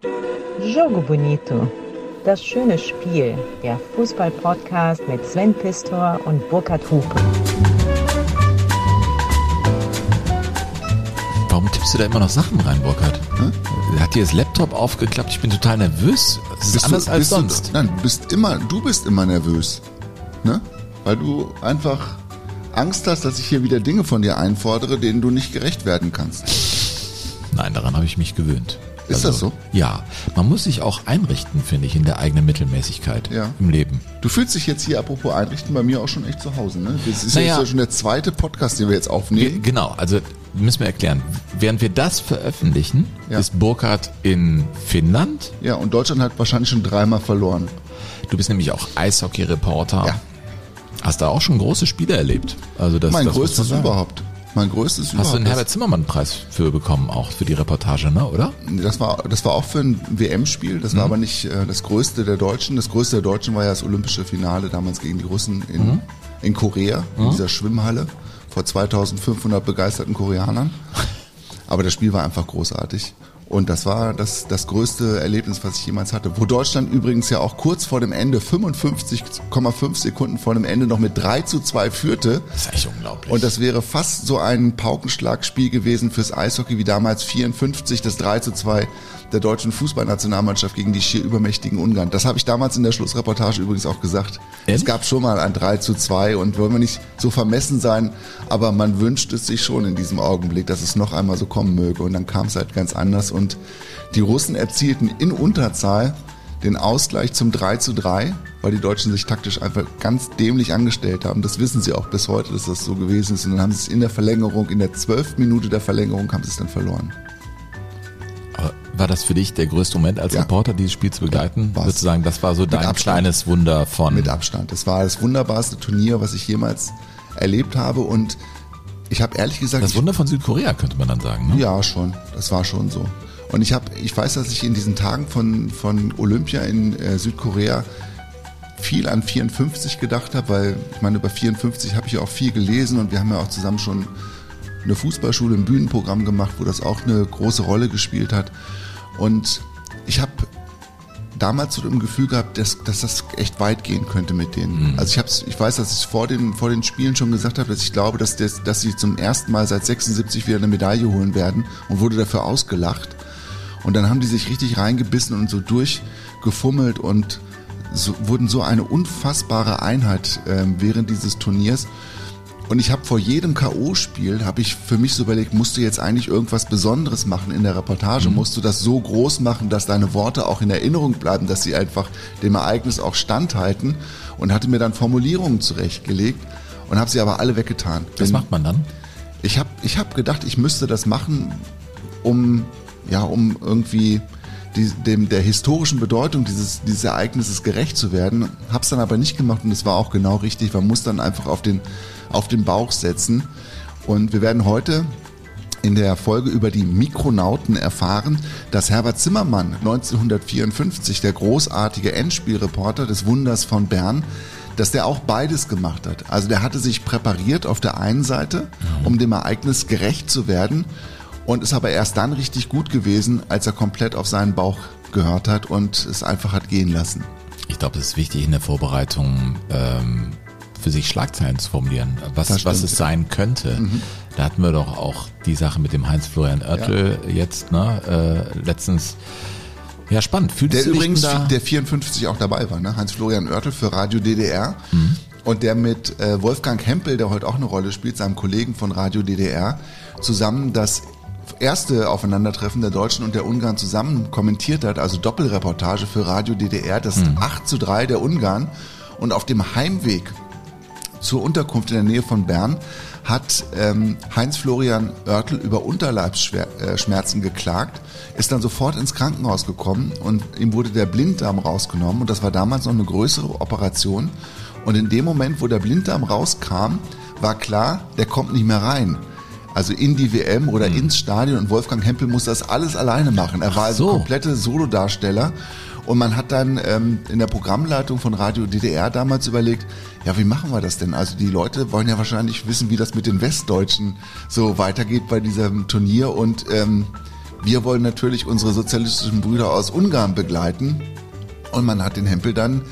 Jogo Bonito. Das schöne Spiel. Der Fußball-Podcast mit Sven Pistor und Burkhard Hupe. Warum tippst du da immer noch Sachen rein, Burkhard? Hm? Hat dir das Laptop aufgeklappt? Ich bin total nervös. Das ist Bist anders du, als bist sonst. Du, nein, du bist immer, du bist immer nervös. Ne? Weil du einfach Angst hast, dass ich hier wieder Dinge von dir einfordere, denen du nicht gerecht werden kannst. Nein, daran habe ich mich gewöhnt. Ist das so? Ja. Man muss sich auch einrichten, finde ich, in der eigenen Mittelmäßigkeit Ja. im Leben. Du fühlst dich jetzt hier, apropos einrichten, bei mir auch schon echt zu Hause. Ne? Das ist Naja. ja schon der zweite Podcast, den wir jetzt aufnehmen. Genau, also müssen wir erklären. Während wir das veröffentlichen, Ja. ist Burkhard in Finnland. Ja, und Deutschland hat wahrscheinlich schon dreimal verloren. Du bist nämlich auch Eishockey-Reporter. Ja. Hast da auch schon große Spiele erlebt. Also das, mein das größtes überhaupt. Mein größtes Hast du den Herbert Zimmermann-Preis für bekommen, auch für die Reportage, ne, oder? Das war, das war auch für ein WM-Spiel, das war Mhm. aber nicht äh, das größte der Deutschen. Das größte der Deutschen war ja das olympische Finale damals gegen die Russen in, Mhm. in Korea, in dieser Schwimmhalle vor 2500 begeisterten Koreanern. Aber das Spiel war einfach großartig. Und das war das, das größte Erlebnis, was ich jemals hatte. Wo Deutschland übrigens ja auch kurz vor dem Ende, 55,5 Sekunden vor dem Ende noch mit 3 zu 2 führte. Das ist echt unglaublich. Und das wäre fast so ein Paukenschlagspiel gewesen fürs Eishockey wie damals 54, das 3 zu 2 der deutschen Fußballnationalmannschaft gegen die schier übermächtigen Ungarn. Das habe ich damals in der Schlussreportage übrigens auch gesagt. Ehrlich? Es gab schon mal ein 3 zu 2 und wollen wir nicht so vermessen sein, aber man wünscht es sich schon in diesem Augenblick, dass es noch einmal so kommen möge. Und dann kam es halt ganz anders und die Russen erzielten in Unterzahl den Ausgleich zum 3 zu 3, weil die Deutschen sich taktisch einfach ganz dämlich angestellt haben. Das wissen sie auch bis heute, dass das so gewesen ist. Und dann haben sie es in der Verlängerung, in der zwölften Minute der Verlängerung, haben sie es dann verloren. War das für dich der größte Moment als Ja. Reporter, dieses Spiel zu begleiten? war's. Würdest du sagen, das war so dein kleines Wunder von... Mit Abstand. Das war das wunderbarste Turnier, was ich jemals erlebt habe. Und ich habe ehrlich gesagt, das Wunder von Südkorea, könnte man dann sagen. Ne? Ja, schon. Das war schon so. Und ich habe, ich weiß, dass ich in diesen Tagen von, von Olympia in äh, Südkorea viel an 54 gedacht habe, weil ich meine, über 54 habe ich ja auch viel gelesen und wir haben ja auch zusammen schon eine Fußballschule, ein Bühnenprogramm gemacht, wo das auch eine große Rolle gespielt hat. Und ich habe damals so im Gefühl gehabt, dass, dass das echt weit gehen könnte mit denen. Also ich hab's, ich weiß, dass ich vor den, vor den Spielen schon gesagt habe, dass ich glaube, dass, das, dass sie zum ersten Mal seit 76 wieder eine Medaille holen werden und wurde dafür ausgelacht. Und dann haben die sich richtig reingebissen und so durchgefummelt und so, wurden so eine unfassbare Einheit ähm, während dieses Turniers. Und ich habe vor jedem K.O.-Spiel, habe ich für mich so überlegt, musst du jetzt eigentlich irgendwas Besonderes machen in der Reportage? Musst du das so groß machen, dass deine Worte auch in Erinnerung bleiben, dass sie einfach dem Ereignis auch standhalten? Und hatte mir dann Formulierungen zurechtgelegt und habe sie aber alle weggetan. Was Bin- macht man dann? ich habe ich hab gedacht, ich müsste das machen, um, ja, um irgendwie die, dem, der historischen Bedeutung dieses, dieses Ereignisses gerecht zu werden. Hab's dann aber nicht gemacht und es war auch genau richtig. Man muss dann einfach auf den, auf den Bauch setzen. Und wir werden heute in der Folge über die Mikronauten erfahren, dass Herbert Zimmermann 1954, der großartige Endspielreporter des Wunders von Bern, dass der auch beides gemacht hat. Also der hatte sich präpariert auf der einen Seite, um dem Ereignis gerecht zu werden und ist aber erst dann richtig gut gewesen, als er komplett auf seinen Bauch gehört hat und es einfach hat gehen lassen. Ich glaube, es ist wichtig in der Vorbereitung ähm, für sich Schlagzeilen zu formulieren, was, was es sein könnte. Da hatten wir doch auch die Sache mit dem Heinz-Florian Oertel jetzt, ne, äh, letztens. Ja, spannend. Fühlst Der übrigens, da? der 54 auch dabei war, ne? Heinz-Florian Oertel für Radio DDR. Und der mit äh, Wolfgang Hempel, der heute auch eine Rolle spielt, seinem Kollegen von Radio DDR, zusammen das erste Aufeinandertreffen der Deutschen und der Ungarn zusammen kommentiert hat, also Doppelreportage für Radio DDR, das 8 zu 3 der Ungarn. Und auf dem Heimweg zur Unterkunft in der Nähe von Bern hat ähm, Heinz-Florian Oertel über Unterleibsschmerzen geklagt, ist dann sofort ins Krankenhaus gekommen und ihm wurde der Blinddarm rausgenommen und das war damals noch eine größere Operation und in dem Moment, wo der Blinddarm rauskam, war klar, der kommt nicht mehr rein. Also in die WM oder ins Stadion und Wolfgang Hempel muss das alles alleine machen. Er war also so. komplette Solodarsteller und man hat dann ähm, in der Programmleitung von Radio DDR damals überlegt, ja, wie machen wir das denn? Also die Leute wollen ja wahrscheinlich wissen, wie das mit den Westdeutschen so weitergeht bei diesem Turnier und ähm, wir wollen natürlich unsere sozialistischen Brüder aus Ungarn begleiten. Und man hat den Hempel dann,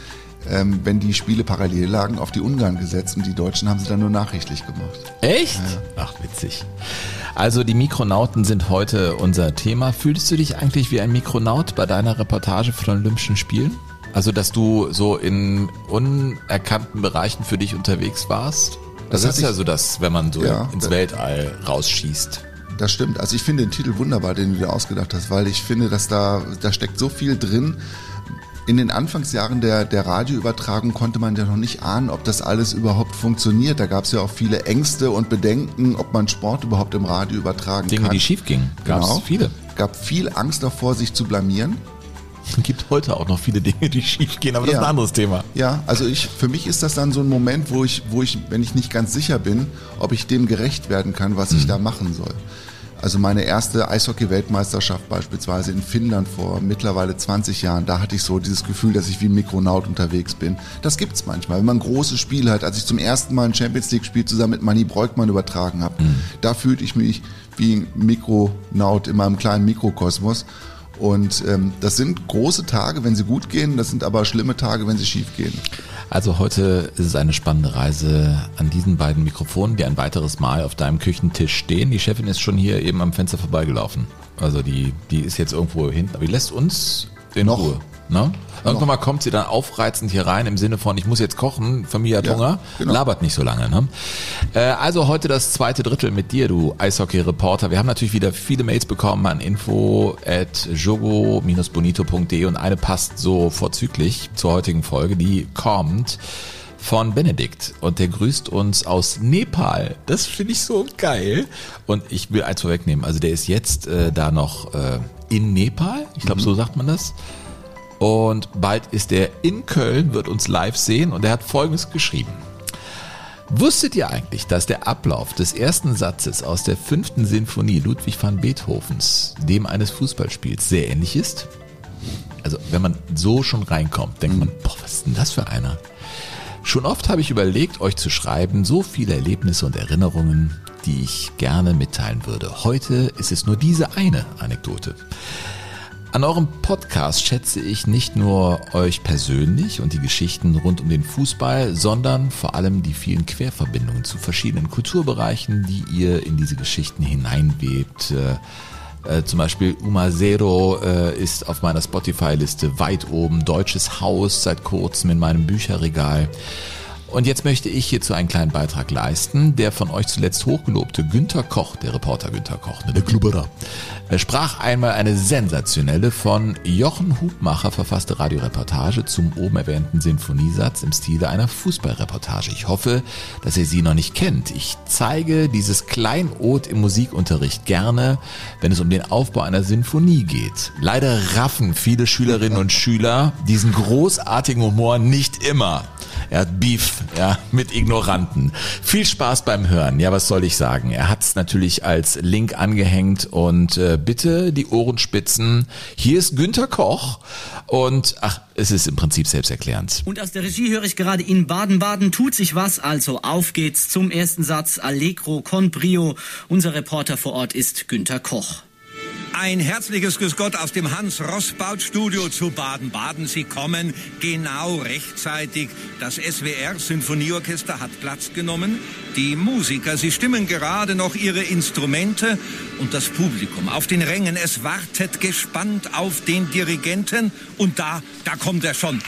ähm, wenn die Spiele parallel lagen, auf die Ungarn gesetzt und die Deutschen haben sie dann nur nachrichtlich gemacht. Echt? Ja. Ach, witzig. Also die Mikronauten sind heute unser Thema. Fühlst du dich eigentlich wie ein Mikronaut bei deiner Reportage von Olympischen Spielen? Also, dass du so in unerkannten Bereichen für dich unterwegs warst? Das, das ist ja so das, wenn man so ja, ins Weltall rausschießt. Das stimmt. Also ich finde den Titel wunderbar, den du dir ausgedacht hast, weil ich finde, dass da, da steckt so viel drin. In den Anfangsjahren der, der Radioübertragung konnte man ja noch nicht ahnen, ob das alles überhaupt funktioniert. Da gab es ja auch viele Ängste und Bedenken, ob man Sport überhaupt im Radio übertragen Dinge, kann. Dinge, die schief gingen. Gab es genau. viele. gab viel Angst davor, sich zu blamieren. Es gibt heute auch noch viele Dinge, die schief gehen, aber das ja. ist ein anderes Thema. Ja, also ich, für mich ist das dann so ein Moment, wo ich, wo ich, wenn ich nicht ganz sicher bin, ob ich dem gerecht werden kann, was mhm. ich da machen soll. Also meine erste Eishockey-Weltmeisterschaft beispielsweise in Finnland vor mittlerweile 20 Jahren, da hatte ich so dieses Gefühl, dass ich wie ein Mikronaut unterwegs bin. Das gibt's manchmal, wenn man ein großes Spiel hat. Als ich zum ersten Mal ein Champions League-Spiel zusammen mit Manny Breukmann übertragen habe, mhm. da fühlte ich mich wie ein Mikronaut in meinem kleinen Mikrokosmos. Und ähm, das sind große Tage, wenn sie gut gehen, das sind aber schlimme Tage, wenn sie schief gehen. Also heute ist es eine spannende Reise an diesen beiden Mikrofonen, die ein weiteres Mal auf deinem Küchentisch stehen. Die Chefin ist schon hier eben am Fenster vorbeigelaufen. Also die, die ist jetzt irgendwo hinten, aber die lässt uns in Noch. Ruhe. Ne? Irgendwann mal kommt sie dann aufreizend hier rein im Sinne von, ich muss jetzt kochen, Familie hat ja, Hunger, genau. labert nicht so lange. Ne? Äh, also heute das zweite Drittel mit dir, du Eishockey-Reporter. Wir haben natürlich wieder viele Mails bekommen an info at jogo-bonito.de und eine passt so vorzüglich zur heutigen Folge, die kommt von Benedikt und der grüßt uns aus Nepal. Das finde ich so geil. Und ich will eins vorwegnehmen, also der ist jetzt äh, da noch äh, in Nepal, ich glaube, mhm. so sagt man das. Und bald ist er in Köln, wird uns live sehen und er hat Folgendes geschrieben. Wusstet ihr eigentlich, dass der Ablauf des ersten Satzes aus der fünften Sinfonie Ludwig van Beethovens dem eines Fußballspiels sehr ähnlich ist? Also wenn man so schon reinkommt, denkt man, boah, was ist denn das für einer? Schon oft habe ich überlegt, euch zu schreiben, so viele Erlebnisse und Erinnerungen, die ich gerne mitteilen würde. Heute ist es nur diese eine Anekdote. An eurem Podcast schätze ich nicht nur euch persönlich und die Geschichten rund um den Fußball, sondern vor allem die vielen Querverbindungen zu verschiedenen Kulturbereichen, die ihr in diese Geschichten hineinwebt. Äh, äh, zum Beispiel Uma Zero äh, ist auf meiner Spotify-Liste weit oben, Deutsches Haus seit kurzem in meinem Bücherregal. Und jetzt möchte ich hierzu einen kleinen Beitrag leisten. Der von euch zuletzt hochgelobte Günther Koch, der Reporter Günther Koch, ne, der Klubberer, sprach einmal eine sensationelle von Jochen Hubmacher verfasste Radioreportage zum oben erwähnten Sinfoniesatz im Stile einer Fußballreportage. Ich hoffe, dass ihr sie noch nicht kennt. Ich zeige dieses Kleinod im Musikunterricht gerne, wenn es um den Aufbau einer Sinfonie geht. Leider raffen viele Schülerinnen und Schüler diesen großartigen Humor nicht immer. Er hat Beef ja, mit Ignoranten. Viel Spaß beim Hören. Ja, was soll ich sagen? Er hat es natürlich als Link angehängt und äh, bitte die Ohren spitzen. Hier ist Günther Koch und ach, es ist im Prinzip selbsterklärend. Und aus der Regie höre ich gerade in Baden-Baden tut sich was. Also auf geht's zum ersten Satz. Allegro con brio. Unser Reporter vor Ort ist Günther Koch. Ein herzliches Grüß Gott aus dem Hans-Rossbaut-Studio zu Baden-Baden. Sie kommen genau rechtzeitig. Das SWR-Sinfonieorchester hat Platz genommen. Die Musiker, sie stimmen gerade noch ihre Instrumente. Und das Publikum auf den Rängen, es wartet gespannt auf den Dirigenten. Und da, da kommt er schon.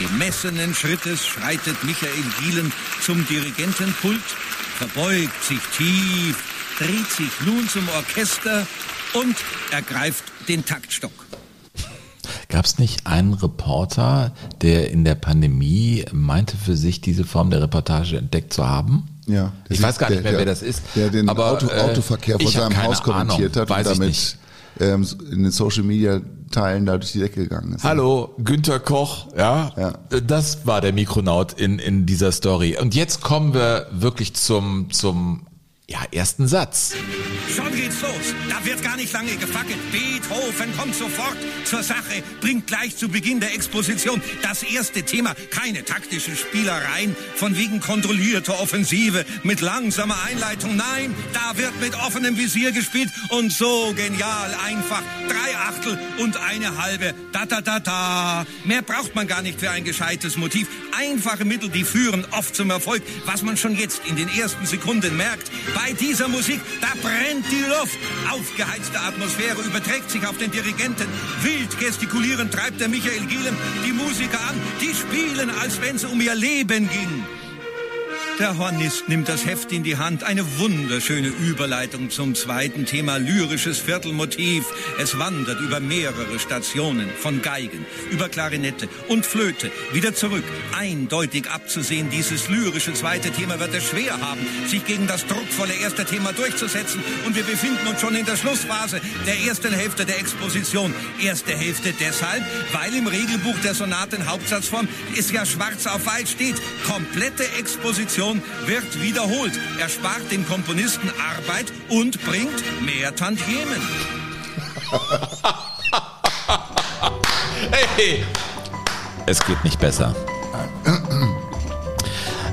Gemessenen Schrittes schreitet Michael Gielen zum Dirigentenpult, verbeugt sich tief, dreht sich nun zum Orchester und ergreift den Taktstock. Gab es nicht einen Reporter, der in der Pandemie meinte für sich diese Form der Reportage entdeckt zu haben? Ja. Ich weiß gar nicht mehr, der, wer das ist. Der den aber, Auto, äh, Autoverkehr vor seinem Haus kommentiert Ahnung, hat und damit ähm, in den Social Media Teilen da durch die Decke gegangen ist. Hallo, Günther Koch, ja, ja. Das war der Mikronaut in, in dieser Story. Und jetzt kommen wir wirklich zum, zum ja, ersten Satz. Schon geht's los. Da wird gar nicht lange gefackelt. Beethoven kommt sofort zur Sache, bringt gleich zu Beginn der Exposition das erste Thema. Keine taktischen Spielereien von wegen kontrollierter Offensive mit langsamer Einleitung. Nein, da wird mit offenem Visier gespielt und so genial einfach. Drei Achtel und eine halbe. Da, da, da, da. Mehr braucht man gar nicht für ein gescheites Motiv. Einfache Mittel, die führen oft zum Erfolg. Was man schon jetzt in den ersten Sekunden merkt, bei dieser Musik, da brennt die Luft. Aufgeheizte Atmosphäre überträgt sich auf den Dirigenten. Wild gestikulierend treibt der Michael Gielem die Musiker an. Die spielen, als wenn es um ihr Leben ging. Der Hornist nimmt das Heft in die Hand. Eine wunderschöne Überleitung zum zweiten Thema, lyrisches Viertelmotiv. Es wandert über mehrere Stationen, von Geigen, über Klarinette und Flöte, wieder zurück. Eindeutig abzusehen, dieses lyrische zweite Thema wird es schwer haben, sich gegen das druckvolle erste Thema durchzusetzen. Und wir befinden uns schon in der Schlussphase der ersten Hälfte der Exposition. Erste Hälfte deshalb, weil im Regelbuch der Sonaten Hauptsatzform es ja schwarz auf weiß steht. Komplette Exposition wird wiederholt. Er spart den Komponisten Arbeit und bringt mehr Tantiemen. hey. Es geht nicht besser.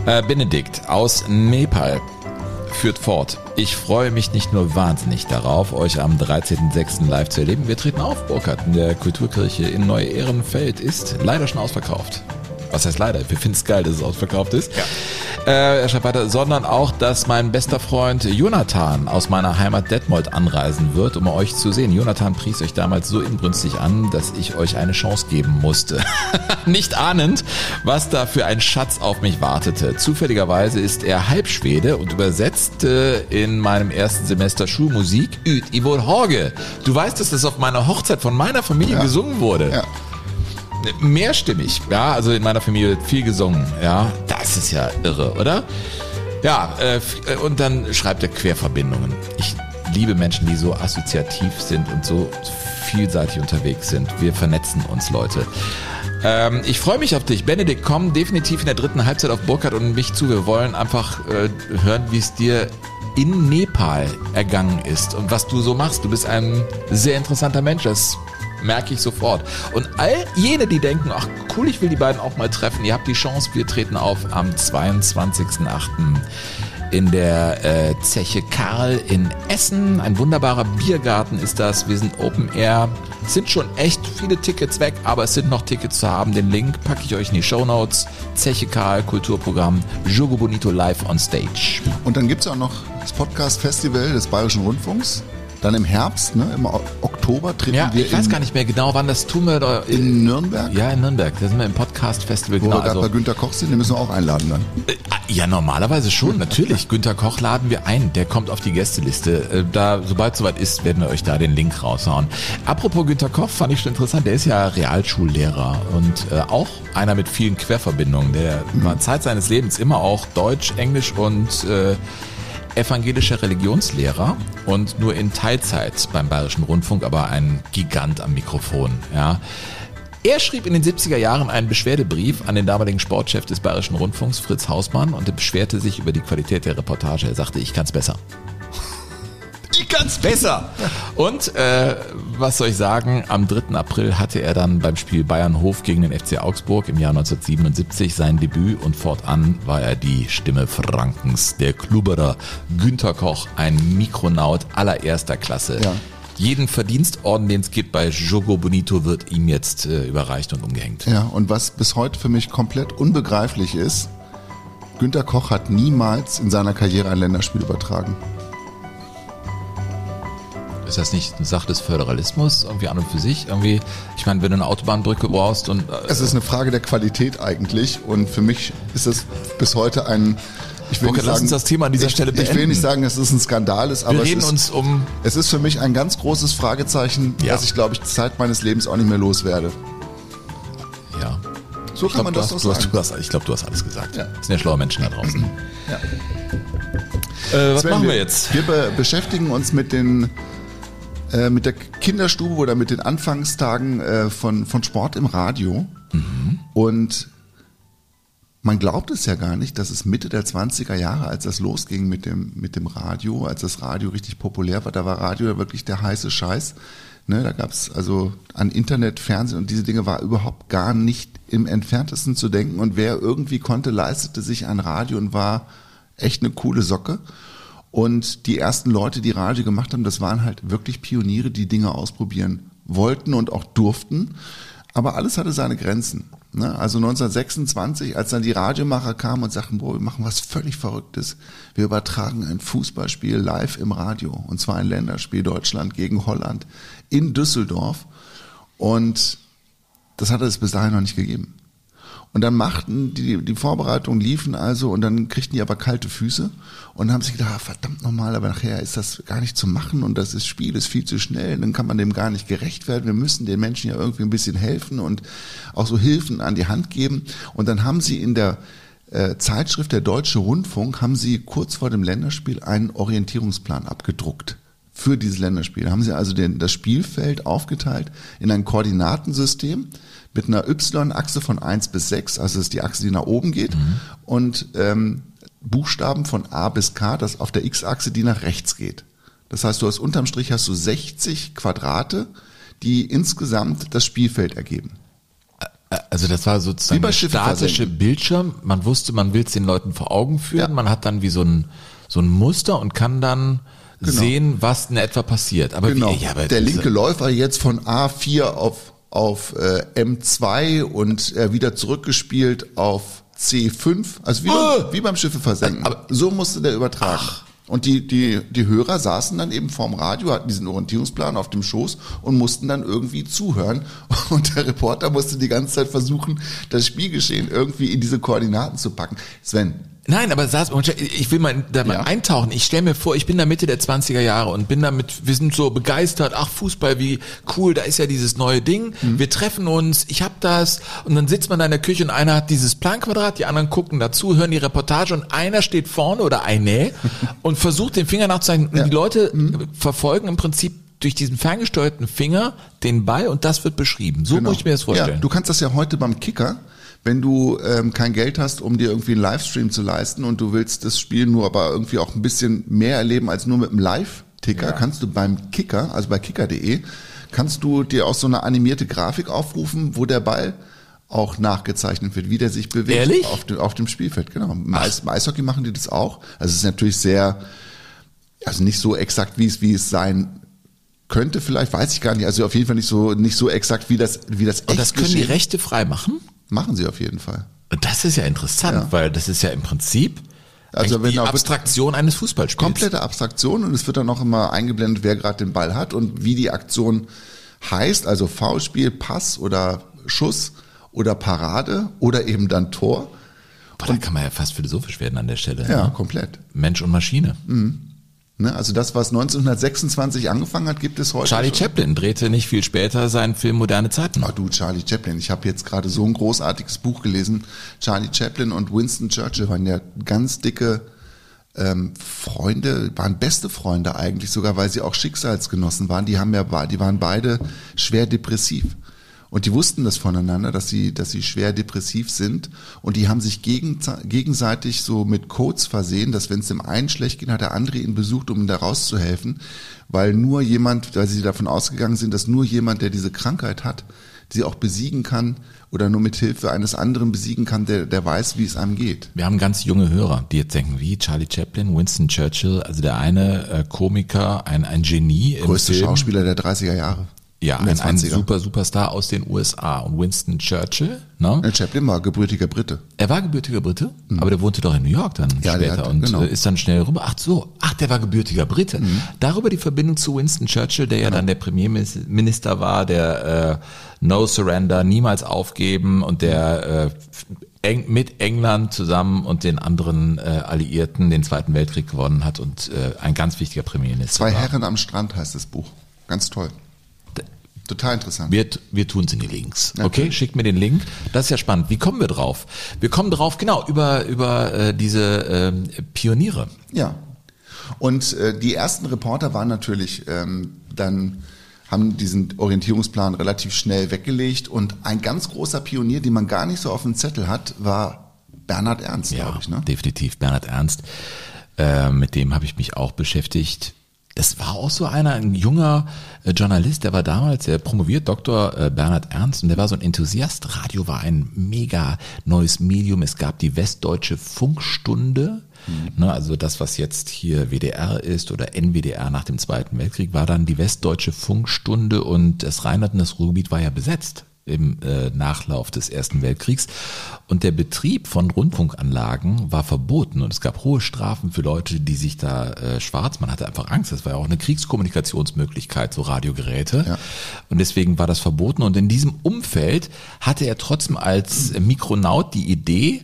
Äh, Benedikt aus Nepal führt fort. Ich freue mich nicht nur wahnsinnig darauf, euch am 13.06. live zu erleben. Wir treten auf, Burkhardt, in der Kulturkirche in Neu-Ehrenfeld ist leider schon ausverkauft. Was heißt leider? Wir finden es geil, dass es ausverkauft ist. Ja. Äh, er schreibt weiter, sondern auch, dass mein bester Freund Jonathan aus meiner Heimat Detmold anreisen wird, um euch zu sehen. Jonathan pries euch damals so inbrünstig an, dass ich euch eine Chance geben musste. Nicht ahnend, was da für ein Schatz auf mich wartete. Zufälligerweise ist er Halbschwede und übersetzte in meinem ersten Semester Schulmusik Üt Ivor Horge. Du weißt, dass das auf meiner Hochzeit von meiner Familie ja. gesungen wurde. Ja mehrstimmig. Ja, also in meiner Familie wird viel gesungen. Ja, das ist ja irre, oder? Ja, äh, äh, und dann schreibt er Querverbindungen. Ich liebe Menschen, die so assoziativ sind und so vielseitig unterwegs sind. Wir vernetzen uns, Leute. Ähm, ich freue mich auf dich. Benedikt, komm definitiv in der dritten Halbzeit auf Burkhardt und mich zu. Wir wollen einfach äh, hören, wie es dir in Nepal ergangen ist und was du so machst. Du bist ein sehr interessanter Mensch. Das merke ich sofort. Und all jene, die denken, ach cool, ich will die beiden auch mal treffen, ihr habt die Chance, wir treten auf am 22.08 in der äh, Zeche Karl in Essen. Ein wunderbarer Biergarten ist das. Wir sind Open Air. Es sind schon echt viele Tickets weg, aber es sind noch Tickets zu haben. Den Link packe ich euch in die Show Notes. Zeche Karl, Kulturprogramm, Jogo Bonito live on stage. Und dann gibt es auch noch das Podcast Festival des Bayerischen Rundfunks. Dann im Herbst, ne, im Oktober treten ja, wir ich weiß gar nicht mehr genau, wann das tun wir. Da, in Nürnberg? Ja, in Nürnberg. Da sind wir im Podcast-Festival. Wo genau, wir gerade also, bei Günter Koch sind, den müssen wir auch einladen dann. Äh, ja, normalerweise schon, natürlich. Günter Koch laden wir ein. Der kommt auf die Gästeliste. Äh, da, sobald es soweit ist, werden wir euch da den Link raushauen. Apropos Günter Koch, fand ich schon interessant. Der ist ja Realschullehrer und äh, auch einer mit vielen Querverbindungen. Der mhm. war Zeit seines Lebens immer auch Deutsch, Englisch und äh, evangelischer Religionslehrer und nur in Teilzeit beim Bayerischen Rundfunk, aber ein Gigant am Mikrofon. Ja. Er schrieb in den 70er Jahren einen Beschwerdebrief an den damaligen Sportchef des Bayerischen Rundfunks, Fritz Hausmann, und er beschwerte sich über die Qualität der Reportage. Er sagte, ich kann es besser ich kann's besser. Und äh, was soll ich sagen, am 3. April hatte er dann beim Spiel Bayern Hof gegen den FC Augsburg im Jahr 1977 sein Debüt und fortan war er die Stimme Frankens, der Klubberer Günter Koch, ein Mikronaut allererster Klasse. Ja. Jeden Verdienstorden, den es gibt bei Jogo Bonito, wird ihm jetzt äh, überreicht und umgehängt. Ja, und was bis heute für mich komplett unbegreiflich ist, Günter Koch hat niemals in seiner Karriere ein Länderspiel übertragen. Ist das nicht eine Sache des Föderalismus irgendwie an und für sich? Irgendwie, ich meine, wenn du eine Autobahnbrücke brauchst und. Äh, es ist eine Frage der Qualität eigentlich und für mich ist es bis heute ein. Ich will okay, nicht lass sagen, uns das Thema an dieser ich, Stelle beenden. Ich will nicht sagen, dass es ein Skandal ist, aber Wir reden es, ist, uns um es ist für mich ein ganz großes Fragezeichen, ja. das ich, glaube ich, Zeit meines Lebens auch nicht mehr loswerde. Ja. So ich kann glaub, man das doch sagen. Du hast, ich glaube, du hast alles gesagt. Ja. Das sind ja schlaue Menschen da draußen. Ja. Äh, was Sven, machen wir jetzt? Wir be beschäftigen uns mit den äh, mit der Kinderstube oder mit den Anfangstagen äh, von, von Sport im Radio. Mhm. Und man glaubt es ja gar nicht, dass es Mitte der 20er Jahre, als das losging mit dem, mit dem Radio, als das Radio richtig populär war, da war Radio wirklich der heiße Scheiß. Ne, da gab es also an Internet, Fernsehen und diese Dinge war überhaupt gar nicht im entferntesten zu denken. Und wer irgendwie konnte, leistete sich ein Radio und war echt eine coole Socke. Und die ersten Leute, die Radio gemacht haben, das waren halt wirklich Pioniere, die Dinge ausprobieren wollten und auch durften. Aber alles hatte seine Grenzen. Ne? Also 1926, als dann die Radiomacher kamen und sagten, boah, wir machen was völlig Verrücktes. Wir übertragen ein Fußballspiel live im Radio. Und zwar ein Länderspiel Deutschland gegen Holland in Düsseldorf. Und das hatte es bis dahin noch nicht gegeben. Und dann machten die, die Vorbereitungen liefen also und dann kriegten die aber kalte Füße und haben sich gedacht, ah, verdammt nochmal, aber nachher ist das gar nicht zu machen und das ist Spiel ist viel zu schnell, dann kann man dem gar nicht gerecht werden. Wir müssen den Menschen ja irgendwie ein bisschen helfen und auch so Hilfen an die Hand geben. Und dann haben sie in der äh, Zeitschrift der Deutsche Rundfunk haben sie kurz vor dem Länderspiel einen Orientierungsplan abgedruckt für dieses Länderspiel. Da haben sie also den, das Spielfeld aufgeteilt in ein Koordinatensystem mit einer Y-Achse von 1 bis 6, also ist die Achse, die nach oben geht, mhm. und ähm, Buchstaben von A bis K, das auf der X-Achse, die nach rechts geht. Das heißt, du hast unterm Strich hast du 60 Quadrate, die insgesamt das Spielfeld ergeben. Also das war sozusagen der statische Bildschirm. Man wusste, man will es den Leuten vor Augen führen. Ja. Man hat dann wie so ein, so ein Muster und kann dann genau. sehen, was in etwa passiert. Aber genau. Wie, ja, aber der linke Läufer jetzt von A4 auf auf äh, M2 und äh, wieder zurückgespielt auf C5, also wie, oh. beim, wie beim Schiffe versenken. Aber so musste der übertragen. Ach. Und die, die, die Hörer saßen dann eben vorm Radio, hatten diesen Orientierungsplan auf dem Schoß und mussten dann irgendwie zuhören. Und der Reporter musste die ganze Zeit versuchen, das Spielgeschehen irgendwie in diese Koordinaten zu packen. Sven, Nein, aber saß, ich will mal da mal ja. eintauchen. Ich stelle mir vor, ich bin da Mitte der 20er Jahre und bin damit, wir sind so begeistert, ach Fußball, wie cool, da ist ja dieses neue Ding. Mhm. Wir treffen uns, ich hab das und dann sitzt man da in der Küche und einer hat dieses Planquadrat, die anderen gucken dazu, hören die Reportage und einer steht vorne oder eine und versucht den Finger nachzuzeichnen. Und ja. die Leute mhm. verfolgen im Prinzip durch diesen ferngesteuerten Finger den Ball und das wird beschrieben. So genau. muss ich mir das vorstellen. Ja, du kannst das ja heute beim Kicker wenn du ähm, kein Geld hast, um dir irgendwie einen Livestream zu leisten und du willst das Spiel nur aber irgendwie auch ein bisschen mehr erleben als nur mit einem Live-Ticker, ja. kannst du beim Kicker, also bei kicker.de, kannst du dir auch so eine animierte Grafik aufrufen, wo der Ball auch nachgezeichnet wird, wie der sich bewegt Ehrlich? Auf, dem, auf dem Spielfeld. Genau. Im, Eis, Eishockey machen die das auch. Also es ist natürlich sehr, also nicht so exakt, wie es, wie es sein könnte vielleicht, weiß ich gar nicht. Also auf jeden Fall nicht so, nicht so exakt, wie das, wie das Und das können geschehen. die Rechte frei machen? Machen sie auf jeden Fall. Das ist ja interessant, ja. weil das ist ja im Prinzip also wenn die Abstraktion eines Fußballspiels. Komplette Abstraktion und es wird dann auch immer eingeblendet, wer gerade den Ball hat und wie die Aktion heißt, also Foulspiel, Pass oder Schuss oder Parade oder eben dann Tor. Boah, da kann man ja fast philosophisch werden an der Stelle. Ja, ne? komplett. Mensch und Maschine. Mhm. Ne, also das, was 1926 angefangen hat, gibt es heute. Charlie schon. Chaplin drehte nicht viel später seinen Film Moderne Zeiten. Ach du, Charlie Chaplin. Ich habe jetzt gerade so ein großartiges Buch gelesen. Charlie Chaplin und Winston Churchill waren ja ganz dicke ähm, Freunde, waren beste Freunde eigentlich, sogar weil sie auch Schicksalsgenossen waren. Die haben ja, die waren beide schwer depressiv. Und die wussten das voneinander, dass sie, dass sie schwer depressiv sind. Und die haben sich gegen, gegenseitig so mit Codes versehen, dass wenn es dem einen schlecht geht, hat der andere ihn besucht, um ihm da rauszuhelfen. Weil nur jemand, weil sie davon ausgegangen sind, dass nur jemand, der diese Krankheit hat, sie auch besiegen kann oder nur mit Hilfe eines anderen besiegen kann, der, der weiß, wie es einem geht. Wir haben ganz junge Hörer, die jetzt denken, wie Charlie Chaplin, Winston Churchill, also der eine äh, Komiker, ein, ein Genie. Größte Schauspieler der 30er Jahre. Ja, ein, ein super Superstar aus den USA. Und Winston Churchill, ne? Ja, Chaplin war gebürtiger Brite. Er war gebürtiger Brite, mhm. aber der wohnte doch in New York dann ja, später hat, und genau. Äh, ist dann schnell rüber. Ach so, ach, der war gebürtiger Brite. Mhm. Darüber die Verbindung zu Winston Churchill, der ja genau. dann der Premierminister war, der äh, No Surrender, niemals aufgeben und der äh, eng, mit England zusammen und den anderen äh, Alliierten den Zweiten Weltkrieg gewonnen hat und äh, ein ganz wichtiger Premierminister Zwei war. Herren am Strand heißt das Buch. Ganz toll. Total interessant. Wir, wir tun es in die Links. Okay. okay, schickt mir den Link. Das ist ja spannend. Wie kommen wir drauf? Wir kommen drauf, genau, über, über äh, diese äh, Pioniere. Ja. Und äh, die ersten Reporter waren natürlich ähm, dann haben diesen Orientierungsplan relativ schnell weggelegt und ein ganz großer Pionier, den man gar nicht so auf dem Zettel hat, war Bernhard Ernst, Ja, glaube ich. Ne? definitiv. Bernhard Ernst, äh, mit dem habe ich mich auch beschäftigt. Das war auch so einer, ein junger äh, Journalist, der war damals, der promoviert, Dr. Äh, Bernhard Ernst, und der war so ein Enthusiast. Radio war ein mega neues Medium. Es gab die Westdeutsche Funkstunde. Ne, also das, was jetzt hier WDR ist oder NWDR nach dem Zweiten Weltkrieg, war dann die Westdeutsche Funkstunde und das Rheinland und das Ruhrgebiet war ja besetzt im äh, Nachlauf des Ersten Weltkriegs. Und der Betrieb von Rundfunkanlagen war verboten und es gab hohe Strafen für Leute, die sich da äh, schwarz, man hatte einfach Angst, das war ja auch eine Kriegskommunikationsmöglichkeit, so Radiogeräte. Ja. Und deswegen war das verboten. Und in diesem Umfeld hatte er trotzdem als Mikronaut die Idee,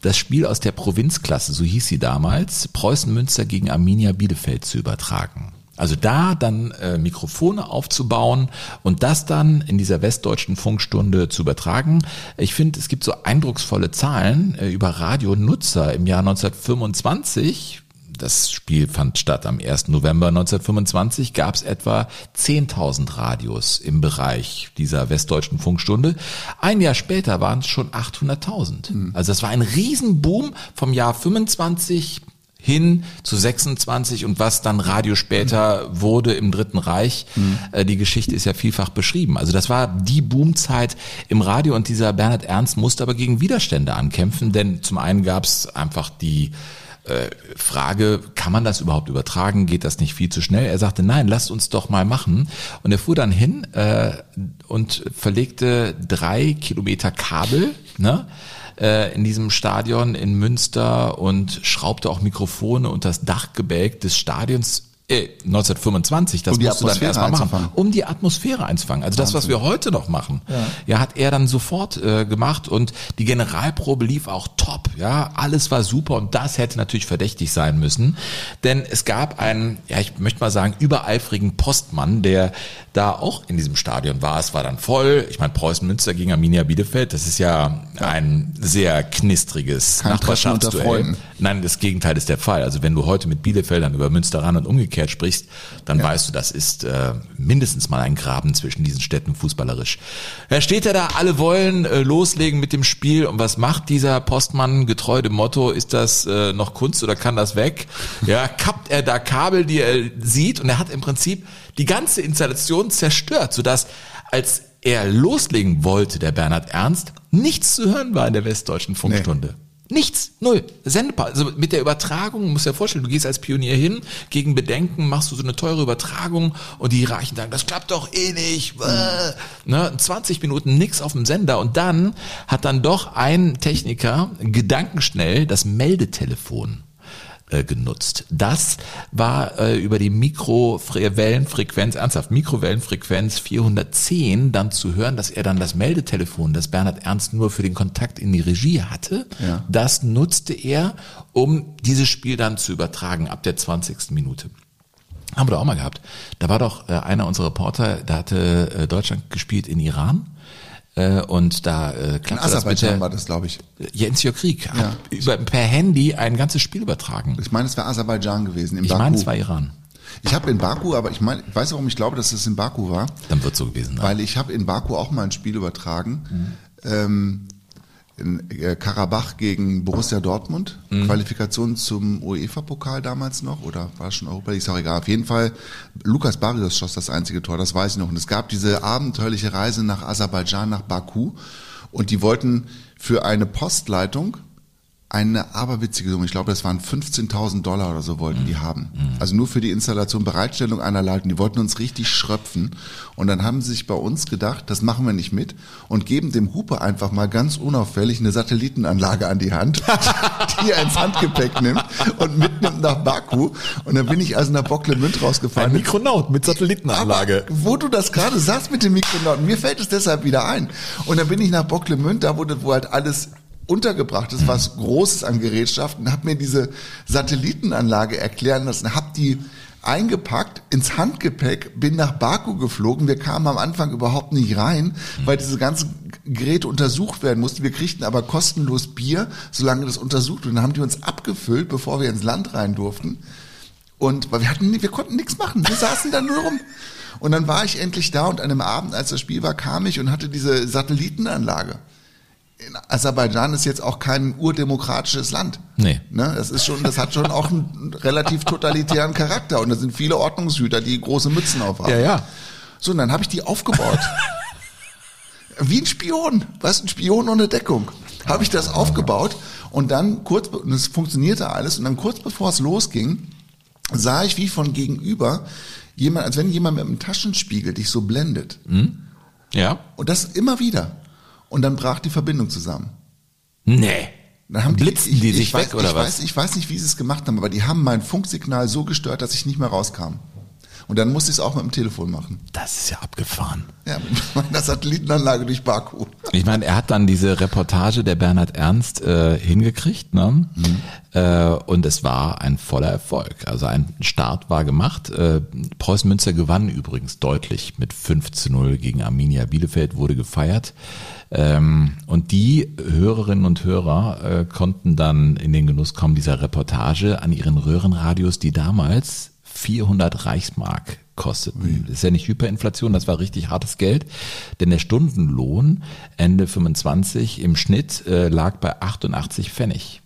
das Spiel aus der Provinzklasse, so hieß sie damals, Preußen-Münster gegen Arminia Bielefeld zu übertragen. Also da dann äh, Mikrofone aufzubauen und das dann in dieser westdeutschen Funkstunde zu übertragen. Ich finde, es gibt so eindrucksvolle Zahlen äh, über Radionutzer im Jahr 1925. Das Spiel fand statt am 1. November 1925, gab es etwa 10.000 Radios im Bereich dieser westdeutschen Funkstunde. Ein Jahr später waren es schon 800.000. Also das war ein Riesenboom vom Jahr 25 hin zu 26 und was dann Radio später wurde im Dritten Reich. Äh, Die Geschichte ist ja vielfach beschrieben. Also das war die Boomzeit im Radio und dieser Bernhard Ernst musste aber gegen Widerstände ankämpfen, denn zum einen gab es einfach die äh, Frage, kann man das überhaupt übertragen? Geht das nicht viel zu schnell? Er sagte, nein, lasst uns doch mal machen. Und er fuhr dann hin äh, und verlegte drei Kilometer Kabel, ne? Äh, in diesem Stadion in Münster und schraubte auch Mikrofone und das Dachgebälk des Stadions. Äh, 1925, das Um die musst du dann Atmosphäre erstmal machen, einzufangen. um die Atmosphäre einzufangen. Also das, was wir heute noch machen, ja, hat er dann sofort äh, gemacht und die Generalprobe lief auch top, ja, alles war super und das hätte natürlich verdächtig sein müssen, denn es gab einen, ja, ich möchte mal sagen, übereifrigen Postmann, der da auch in diesem Stadion war. Es war dann voll. Ich meine, Preußen Münster gegen Arminia Bielefeld, das ist ja ein sehr knistriges Kein Nachbarschaftsduell. Nein, das Gegenteil ist der Fall. Also wenn du heute mit Bielefeldern über Münster ran und umgekehrt sprichst, dann weißt du, das ist äh, mindestens mal ein Graben zwischen diesen Städten fußballerisch. Da steht er da, alle wollen äh, loslegen mit dem Spiel und was macht dieser Postmann getreu dem Motto, ist das äh, noch Kunst oder kann das weg? Ja, kappt er da Kabel, die er sieht und er hat im Prinzip die ganze Installation zerstört, sodass als er loslegen wollte, der Bernhard Ernst, nichts zu hören war in der westdeutschen Funkstunde. Nichts, null. Sendepause. Also mit der Übertragung, musst dir ja vorstellen, du gehst als Pionier hin, gegen Bedenken machst du so eine teure Übertragung und die Hierarchen sagen, das klappt doch eh nicht. Äh. Ne, 20 Minuten nix auf dem Sender und dann hat dann doch ein Techniker gedankenschnell das Meldetelefon äh, genutzt. Das war äh, über die Mikrowellenfrequenz, ernsthaft Mikrowellenfrequenz 410 dann zu hören, dass er dann das Meldetelefon, das Bernhard Ernst nur für den Kontakt in die Regie hatte, Ja. das nutzte er, um dieses Spiel dann zu übertragen ab der 20. Minute. Haben wir doch auch mal gehabt. Da war doch äh, einer unserer Reporter, da hatte äh, Deutschland gespielt in Iran. Äh, und da äh, In klappte das der, war das, glaube ich. Jens Jörg Krieg hat Ja. über, per Handy ein ganzes Spiel übertragen. Ich meine, es wäre Aserbaidschan gewesen, im Ich meine, es war Iran. ich habe in Baku, aber ich meine, weiß warum ich glaube, dass es in Baku war, Dann wird so gewesen sein. weil ich habe in Baku auch mal ein Spiel übertragen. Ähm, in äh, Karabach gegen Borussia Dortmund, Qualifikation zum UEFA-Pokal damals noch, oder war es schon Europa League, ist auch egal. Auf jeden Fall, Lukas Barrios schoss das einzige Tor, das weiß ich noch. Und es gab diese abenteuerliche Reise nach Aserbaidschan, nach Baku. Und die wollten für eine Postleitung eine aberwitzige Summe, ich glaube, das waren 15.000 Dollar oder so wollten die haben. Also nur für die Installation, Bereitstellung einer Leitung. Die wollten uns richtig schröpfen. Und dann haben sie sich bei uns gedacht, das machen wir nicht mit und geben dem Hupe einfach mal ganz unauffällig eine Satellitenanlage an die Hand, die er ins Handgepäck nimmt und mitnimmt nach Baku. Und dann bin ich also nach Bocklemünd rausgefahren. Ein Mikronaut mit Satellitenanlage. Aber wo du das gerade sagst mit dem Mikronauten, mir fällt es deshalb wieder ein. Und dann bin ich nach Bocklemünd, da wo, wo halt alles untergebracht ist, was Großes an Gerätschaften, habe mir diese Satellitenanlage erklären lassen, habe die eingepackt ins Handgepäck, bin nach Baku geflogen. Wir kamen am Anfang überhaupt nicht rein, weil diese ganzen Geräte untersucht werden mussten. Wir kriegten aber kostenlos Bier, solange das untersucht wurde. Dann haben die uns abgefüllt, bevor wir ins Land rein durften. Und weil wir hatten, wir konnten nichts machen. Wir saßen da nur rum. Und dann war ich endlich da und an einem Abend, als das Spiel war, kam ich und hatte diese Satellitenanlage Aserbaidschan ist jetzt auch kein urdemokratisches Land. Nee. Ne? Das ist schon, das hat schon auch einen relativ totalitären Charakter und da sind viele Ordnungshüter, die große Mützen aufhaben. Ja, ja. So, und dann habe ich die aufgebaut. Wie ein Spion, was ein Spion ohne Deckung. Habe ich das aufgebaut und dann kurz, und es funktionierte alles und dann kurz bevor es losging, sah ich wie von gegenüber jemand, als wenn jemand mit einem Taschenspiegel dich so blendet. Ja? Und das immer wieder. Und dann brach die Verbindung zusammen. Nee. Dann haben Blitzten ich, die ich, sich ich weiß, weg oder ich was? Weiß, ich weiß nicht, wie sie es gemacht haben, aber die haben mein Funksignal so gestört, dass ich nicht mehr rauskam. Und dann musste ich es auch mit dem Telefon machen. Das ist ja abgefahren. Ja, mit meiner Satellitenanlage durch Baku. Ich meine, er hat dann diese Reportage der Bernhard Ernst äh, hingekriegt, ne? Äh, und es war ein voller Erfolg. Also ein Start war gemacht. Äh, Preußen Münster gewann übrigens deutlich mit 5 zu 0 gegen Arminia Bielefeld, wurde gefeiert. Ähm, und die Hörerinnen und Hörer äh, konnten dann in den Genuss kommen dieser Reportage an ihren Röhrenradios, die damals 400 Reichsmark kosteten. Das ist ja nicht Hyperinflation, das war richtig hartes Geld, denn der Stundenlohn Ende 25 im Schnitt äh, lag bei 88 Pfennig.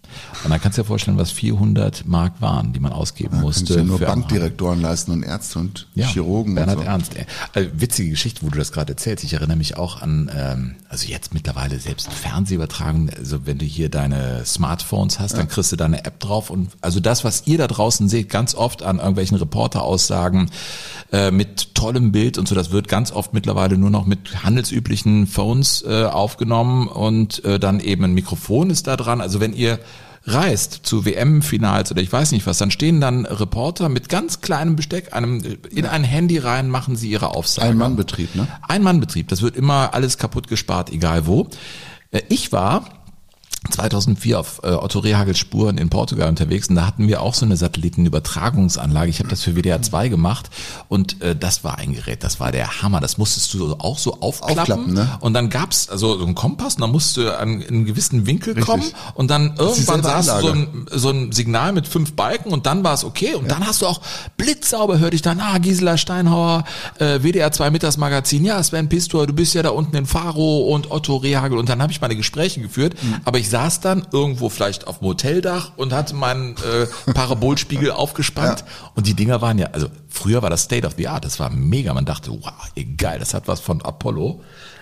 Und dann kannst du dir vorstellen, was 400 Mark waren, die man ausgeben Kannst musste. ja nur Bankdirektoren leisten und Ärzte und ja, Chirurgen Bernhard und so. Ernst. ey. Also, witzige Geschichte, wo du das gerade erzählst. Ich erinnere mich auch an, ähm, also jetzt mittlerweile selbst Fernsehübertragung. Also wenn du hier deine Smartphones hast, dann kriegst du da eine App drauf. Und also das, was ihr da draußen seht, ganz oft an irgendwelchen Reporteraussagen äh, mit tollem Bild und so, das wird ganz oft mittlerweile nur noch mit handelsüblichen Phones äh, aufgenommen und äh, dann eben ein Mikrofon ist da dran. Also wenn ihr reist zu WM-Finals oder ich weiß nicht was, dann stehen dann Reporter mit ganz kleinem Besteck einem, in ein Handy rein, machen sie ihre Aussage. Ein-Mann-Betrieb, ne? Ein-Mann-Betrieb, das wird immer alles kaputt gespart, egal wo. Äh, Ich war 2004 auf äh, Otto Rehagels Spuren in Portugal unterwegs und da hatten wir auch so eine Satellitenübertragungsanlage. Ich habe das für WDR 2 gemacht und äh, das war ein Gerät, das war der Hammer. Das musstest du auch so aufklappen, Aufklappen, ne? und dann gab's also so einen Kompass und dann musst du an in einen gewissen Winkel kommen und dann irgendwann du so ein, so ein Signal mit fünf Balken und dann war es okay und dann hast du auch blitzsauber hörte ich dann, ah, Gisela Steinhauer, äh, WDR 2 Mittagsmagazin, ja, Sven Pistor, du bist ja da unten in Faro und Otto Rehagel und dann habe ich meine Gespräche geführt, Mhm. aber ich saß dann irgendwo vielleicht auf dem Hoteldach und hatte meinen äh, Parabolspiegel aufgespannt und die Dinger waren ja, also früher war das State of the Art, das war mega, man dachte, wow, egal, das hat was von Apollo.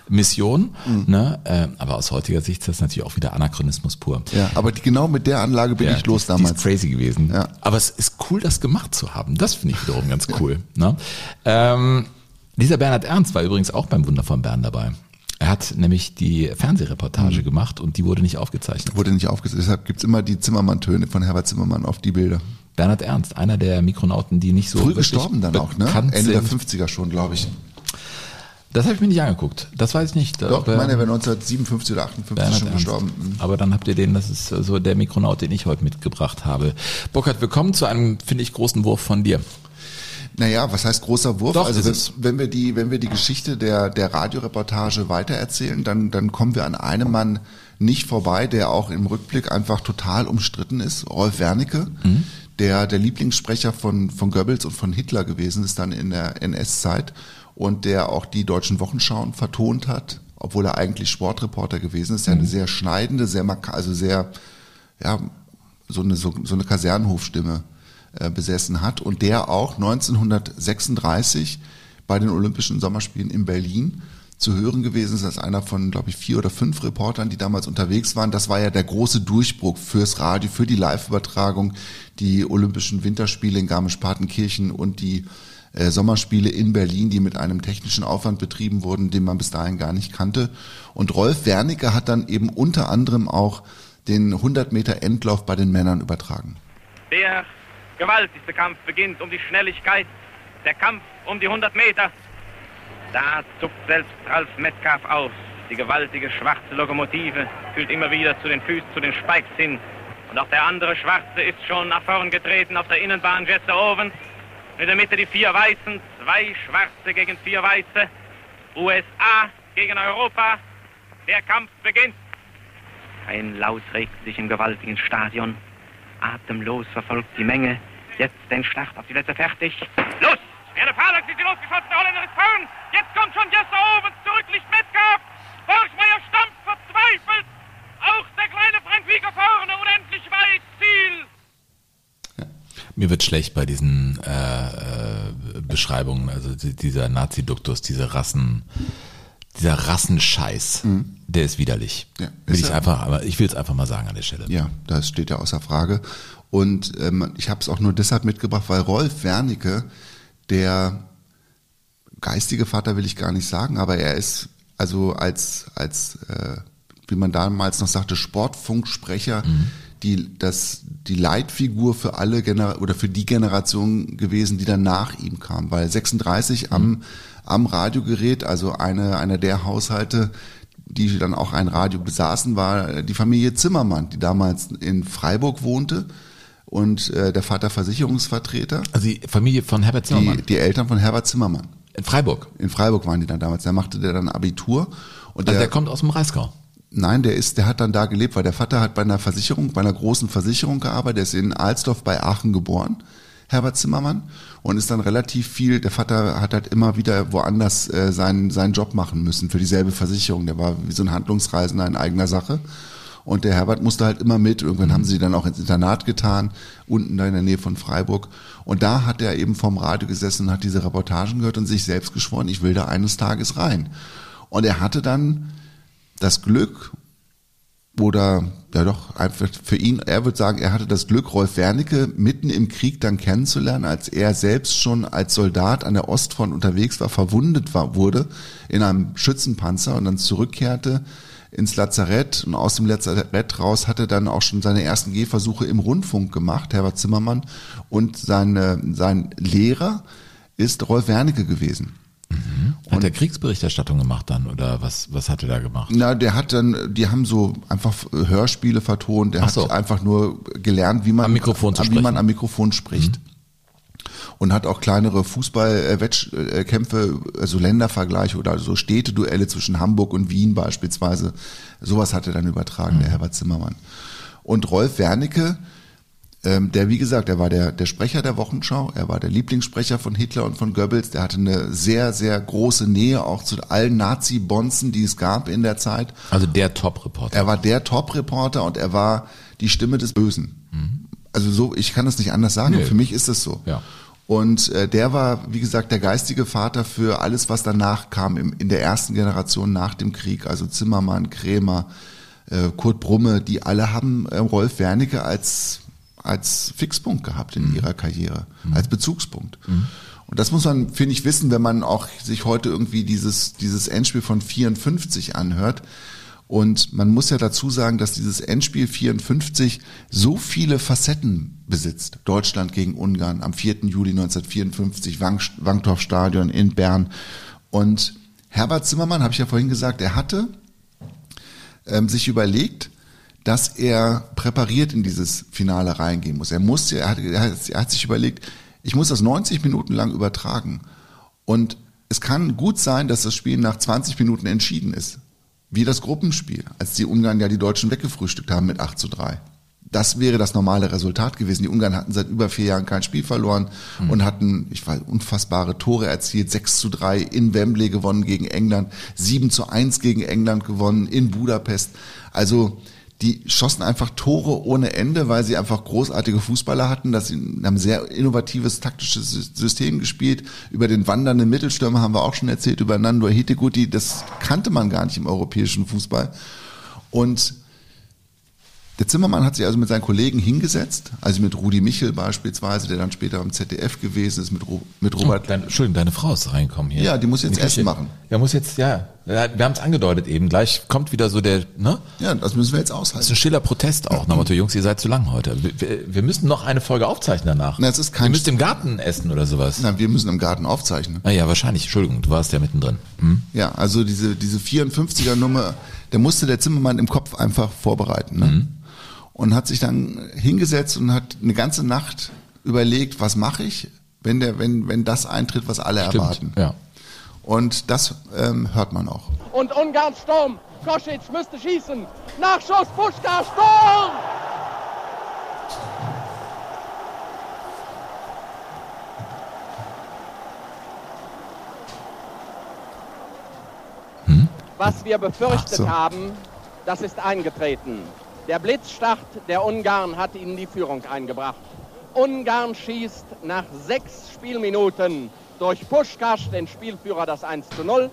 Mission, Mhm. ne? Äh, aber aus heutiger Sicht ist das natürlich auch wieder Anachronismus pur. Ja, aber die, genau mit der Anlage bin Ja, ich los die, Die damals. ist crazy gewesen. Ja. Aber es ist cool, das gemacht zu haben. Das finde ich wiederum ganz cool. Ne? Ähm, dieser Bernhard Ernst war übrigens auch beim Wunder von Bern dabei. Er hat nämlich die Fernsehreportage Mhm. gemacht und die wurde nicht aufgezeichnet. Wurde nicht aufgesetzt. Deshalb gibt's immer die Zimmermann-Töne von Herbert Zimmermann auf die Bilder. Bernhard Ernst, einer der Mikronauten, die nicht so Früh gestorben dann auch, ne? Ende der sind. 50er schon, glaube ich. Das habe ich mir nicht angeguckt. Das weiß ich nicht. Doch, ich meine, er wäre 1957 oder 58 Bernhard schon Ernst. gestorben. Mhm. Aber dann habt ihr den, das ist so der Mikronaut, den ich heute mitgebracht habe. Burkhard, wir kommen zu einem, finde ich, großen Wurf von dir. Naja, was heißt großer Wurf? Doch, also wenn, wenn wir die, wenn wir die Geschichte der, der Radioreportage weitererzählen, dann, dann kommen wir an einem Mann nicht vorbei, der auch im Rückblick einfach total umstritten ist. Rolf Wernicke, Mhm. der der Lieblingssprecher von, von Goebbels und von Hitler gewesen ist dann in der NS-Zeit und der auch die deutschen Wochenschauen vertont hat, obwohl er eigentlich Sportreporter gewesen ist. Der Mhm. eine sehr schneidende, sehr also sehr, ja, so eine, so, so eine Kasernenhofstimme äh, besessen hat und der auch 1936 bei den Olympischen Sommerspielen in Berlin zu hören gewesen ist als einer von, glaube ich, vier oder fünf Reportern, die damals unterwegs waren. Das war ja der große Durchbruch fürs Radio, für die Live-Übertragung, die Olympischen Winterspiele in Garmisch-Partenkirchen und die äh, Sommerspiele in Berlin, die mit einem technischen Aufwand betrieben wurden, den man bis dahin gar nicht kannte. Und Rolf Wernicke hat dann eben unter anderem auch den 100 Meter Endlauf bei den Männern übertragen. Der gewaltigste Kampf beginnt um die Schnelligkeit. Der Kampf um die 100 Meter. Da zuckt selbst Ralf Metcalf aus. Die gewaltige schwarze Lokomotive fühlt immer wieder zu den Füßen, zu den Spikes hin. Und auch der andere Schwarze ist schon nach vorn getreten auf der Innenbahn Jesse Owen. In der Mitte die vier Weißen, zwei Schwarze gegen vier Weiße. USA gegen Europa. Der Kampf beginnt. Ein Laut regt sich im gewaltigen Stadion. Atemlos verfolgt die Menge. Jetzt den Schlacht auf die Letzte fertig. Los! Werde Fahrwerk, sie sind losgeschossen, der Holländer ist fahren! Jetzt kommt schon Jester Owens zurück, Licht Metcalf! Borgmeier stammt verzweifelt! Auch der kleine Frank Wieger vorne, unendlich weit, Ziel! Mir wird schlecht bei diesen äh, äh, Beschreibungen, also dieser Nazi-Duktus, diese Rassen dieser Rassenscheiß, der ist widerlich. Ja, will ist ich einfach, aber ich will es einfach mal sagen an der Stelle. Ja, das steht ja außer Frage. Und ähm, ich habe es auch nur deshalb mitgebracht, weil Rolf Wernicke, der geistige Vater will ich gar nicht sagen, aber er ist also als, als äh, wie man damals noch sagte, Sportfunksprecher, die, das, die Leitfigur für alle Gener oder für die Generation gewesen, die dann nach ihm kam. Weil 36 am, am Radiogerät, also eine, einer der Haushalte, die dann auch ein Radio besaßen, war die Familie Zimmermann, die damals in Freiburg wohnte und äh, der Vater Versicherungsvertreter, Also die Familie von Herbert die, Zimmermann die Eltern von Herbert Zimmermann. in Freiburg. In Freiburg waren die dann damals. Da machte der dann Abitur und Also der, der kommt aus dem Breisgau. Nein, der ist, der hat dann da gelebt, weil der Vater hat bei einer Versicherung, bei einer großen Versicherung gearbeitet. Der ist in Alsdorf bei Aachen geboren, Herbert Zimmermann, und ist dann relativ viel. Der Vater hat halt immer wieder woanders äh, seinen seinen Job machen müssen für dieselbe Versicherung. Der war wie so ein Handlungsreisender in eigener Sache. Und der Herbert musste halt immer mit. Irgendwann haben sie dann auch ins Internat getan, unten da in der Nähe von Freiburg. Und da hat er eben vorm Radio gesessen und hat diese Reportagen gehört und sich selbst geschworen, ich will da eines Tages rein. Und er hatte dann das Glück oder ja doch einfach für ihn, er würde sagen, er hatte das Glück, Rolf Wernicke mitten im Krieg dann kennenzulernen, als er selbst schon als Soldat an der Ostfront unterwegs war, verwundet war, wurde in einem Schützenpanzer und dann zurückkehrte ins Lazarett und aus dem Lazarett raus hatte dann auch schon seine ersten Gehversuche im Rundfunk gemacht, Herbert Zimmermann und seine, sein Lehrer ist Rolf Wernicke gewesen. Hat der Kriegsberichterstattung gemacht dann oder was, was hat er da gemacht? Na, der hat dann, die haben so einfach Hörspiele vertont. Der so. hat einfach nur gelernt, wie man Am Mikrofon wie. Mhm. man am Mikrofon spricht. Und hat auch kleinere Fußball-Wettkämpfe, also Ländervergleiche oder so Städteduelle zwischen Hamburg und Wien beispielsweise. Sowas hat er dann übertragen, Mhm. der Herbert Zimmermann. Und Rolf Wernicke, ähm, der, wie gesagt, er war der, der Sprecher der Wochenschau, er war der Lieblingssprecher von Hitler und von Goebbels, der hatte eine sehr, sehr große Nähe auch zu allen Nazi-Bonzen, die es gab in der Zeit. Also der Top-Reporter. Er war der Top-Reporter und er war die Stimme des Bösen. Also so, ich kann das nicht anders sagen. Nee. Für mich ist es so. Ja. Und äh, der war, wie gesagt, der geistige Vater für alles, was danach kam im, in der ersten Generation nach dem Krieg. Also Zimmermann, Krämer, äh, Kurt Brumme, die alle haben äh, Rolf Wernicke als als Fixpunkt gehabt in ihrer Karriere, als Bezugspunkt. Und das muss man, finde ich, wissen, wenn man auch sich heute irgendwie dieses, dieses Endspiel von 54 anhört. Und man muss ja dazu sagen, dass dieses Endspiel 54 so viele Facetten besitzt. Deutschland gegen Ungarn am 4. Juli 1954, Wang- Wankdorf-Stadion in Bern. Und Herbert Zimmermann, habe ich ja vorhin gesagt, er hatte ähm, sich überlegt, dass er präpariert in dieses Finale reingehen muss. Er musste, er hat, er hat, er hat sich überlegt, ich muss das 90 Minuten lang übertragen. Und es kann gut sein, dass das Spiel nach 20 Minuten entschieden ist. Wie das Gruppenspiel, als die Ungarn ja die Deutschen weggefrühstückt haben mit 8 zu 3. Das wäre das normale Resultat gewesen. Die Ungarn hatten seit über vier Jahren kein Spiel verloren und hatten, ich weiß, unfassbare Tore erzielt. 6 zu 3 in Wembley gewonnen gegen England, 7 zu 1 gegen England gewonnen in Budapest. Also die schossen einfach Tore ohne Ende, weil sie einfach großartige Fußballer hatten. Das sie haben ein sehr innovatives taktisches System gespielt. Über den wandernden Mittelstürmer haben wir auch schon erzählt, über Nando Hiteguti. Das kannte man gar nicht im europäischen Fußball. Und der Zimmermann hat sich also mit seinen Kollegen hingesetzt, also mit Rudi Michel beispielsweise, der dann später am ZDF gewesen ist, mit, Ro mit Robert. Dein, Entschuldigung, deine Frau ist reinkommen hier. Ja, die muss jetzt Küche. Essen machen. Ja, muss jetzt, ja. Wir haben es angedeutet eben. Gleich kommt wieder so der, ne? Ja, das müssen wir jetzt Das ist aushalten. ein stiller Protest auch. Dem Motto, Jungs, ihr seid zu lang heute. Wir, wir, müssen noch eine Folge aufzeichnen danach. Na, es ist kein- Ihr müsst im Garten essen oder sowas. Na, wir müssen im Garten aufzeichnen. Ah ja, wahrscheinlich. Entschuldigung, du warst ja mittendrin. Hm? Ja, also diese, diese 54er Nummer, der musste der Zimmermann im Kopf einfach vorbereiten. Ne? Und hat sich dann hingesetzt und hat eine ganze Nacht überlegt, was mache ich, wenn der, wenn, wenn das eintritt, was alle erwarten. Ja. Und das ähm, hört man auch. Und Ungarn Sturm. Koschitz müsste schießen. Nachschuss, Puschka, Sturm! Was wir befürchtet so. haben, das ist eingetreten. Der Blitzstart der Ungarn hat ihnen die Führung eingebracht. Ungarn schießt nach sechs Spielminuten durch Puschkasch, den Spielführer, das 1 zu 0.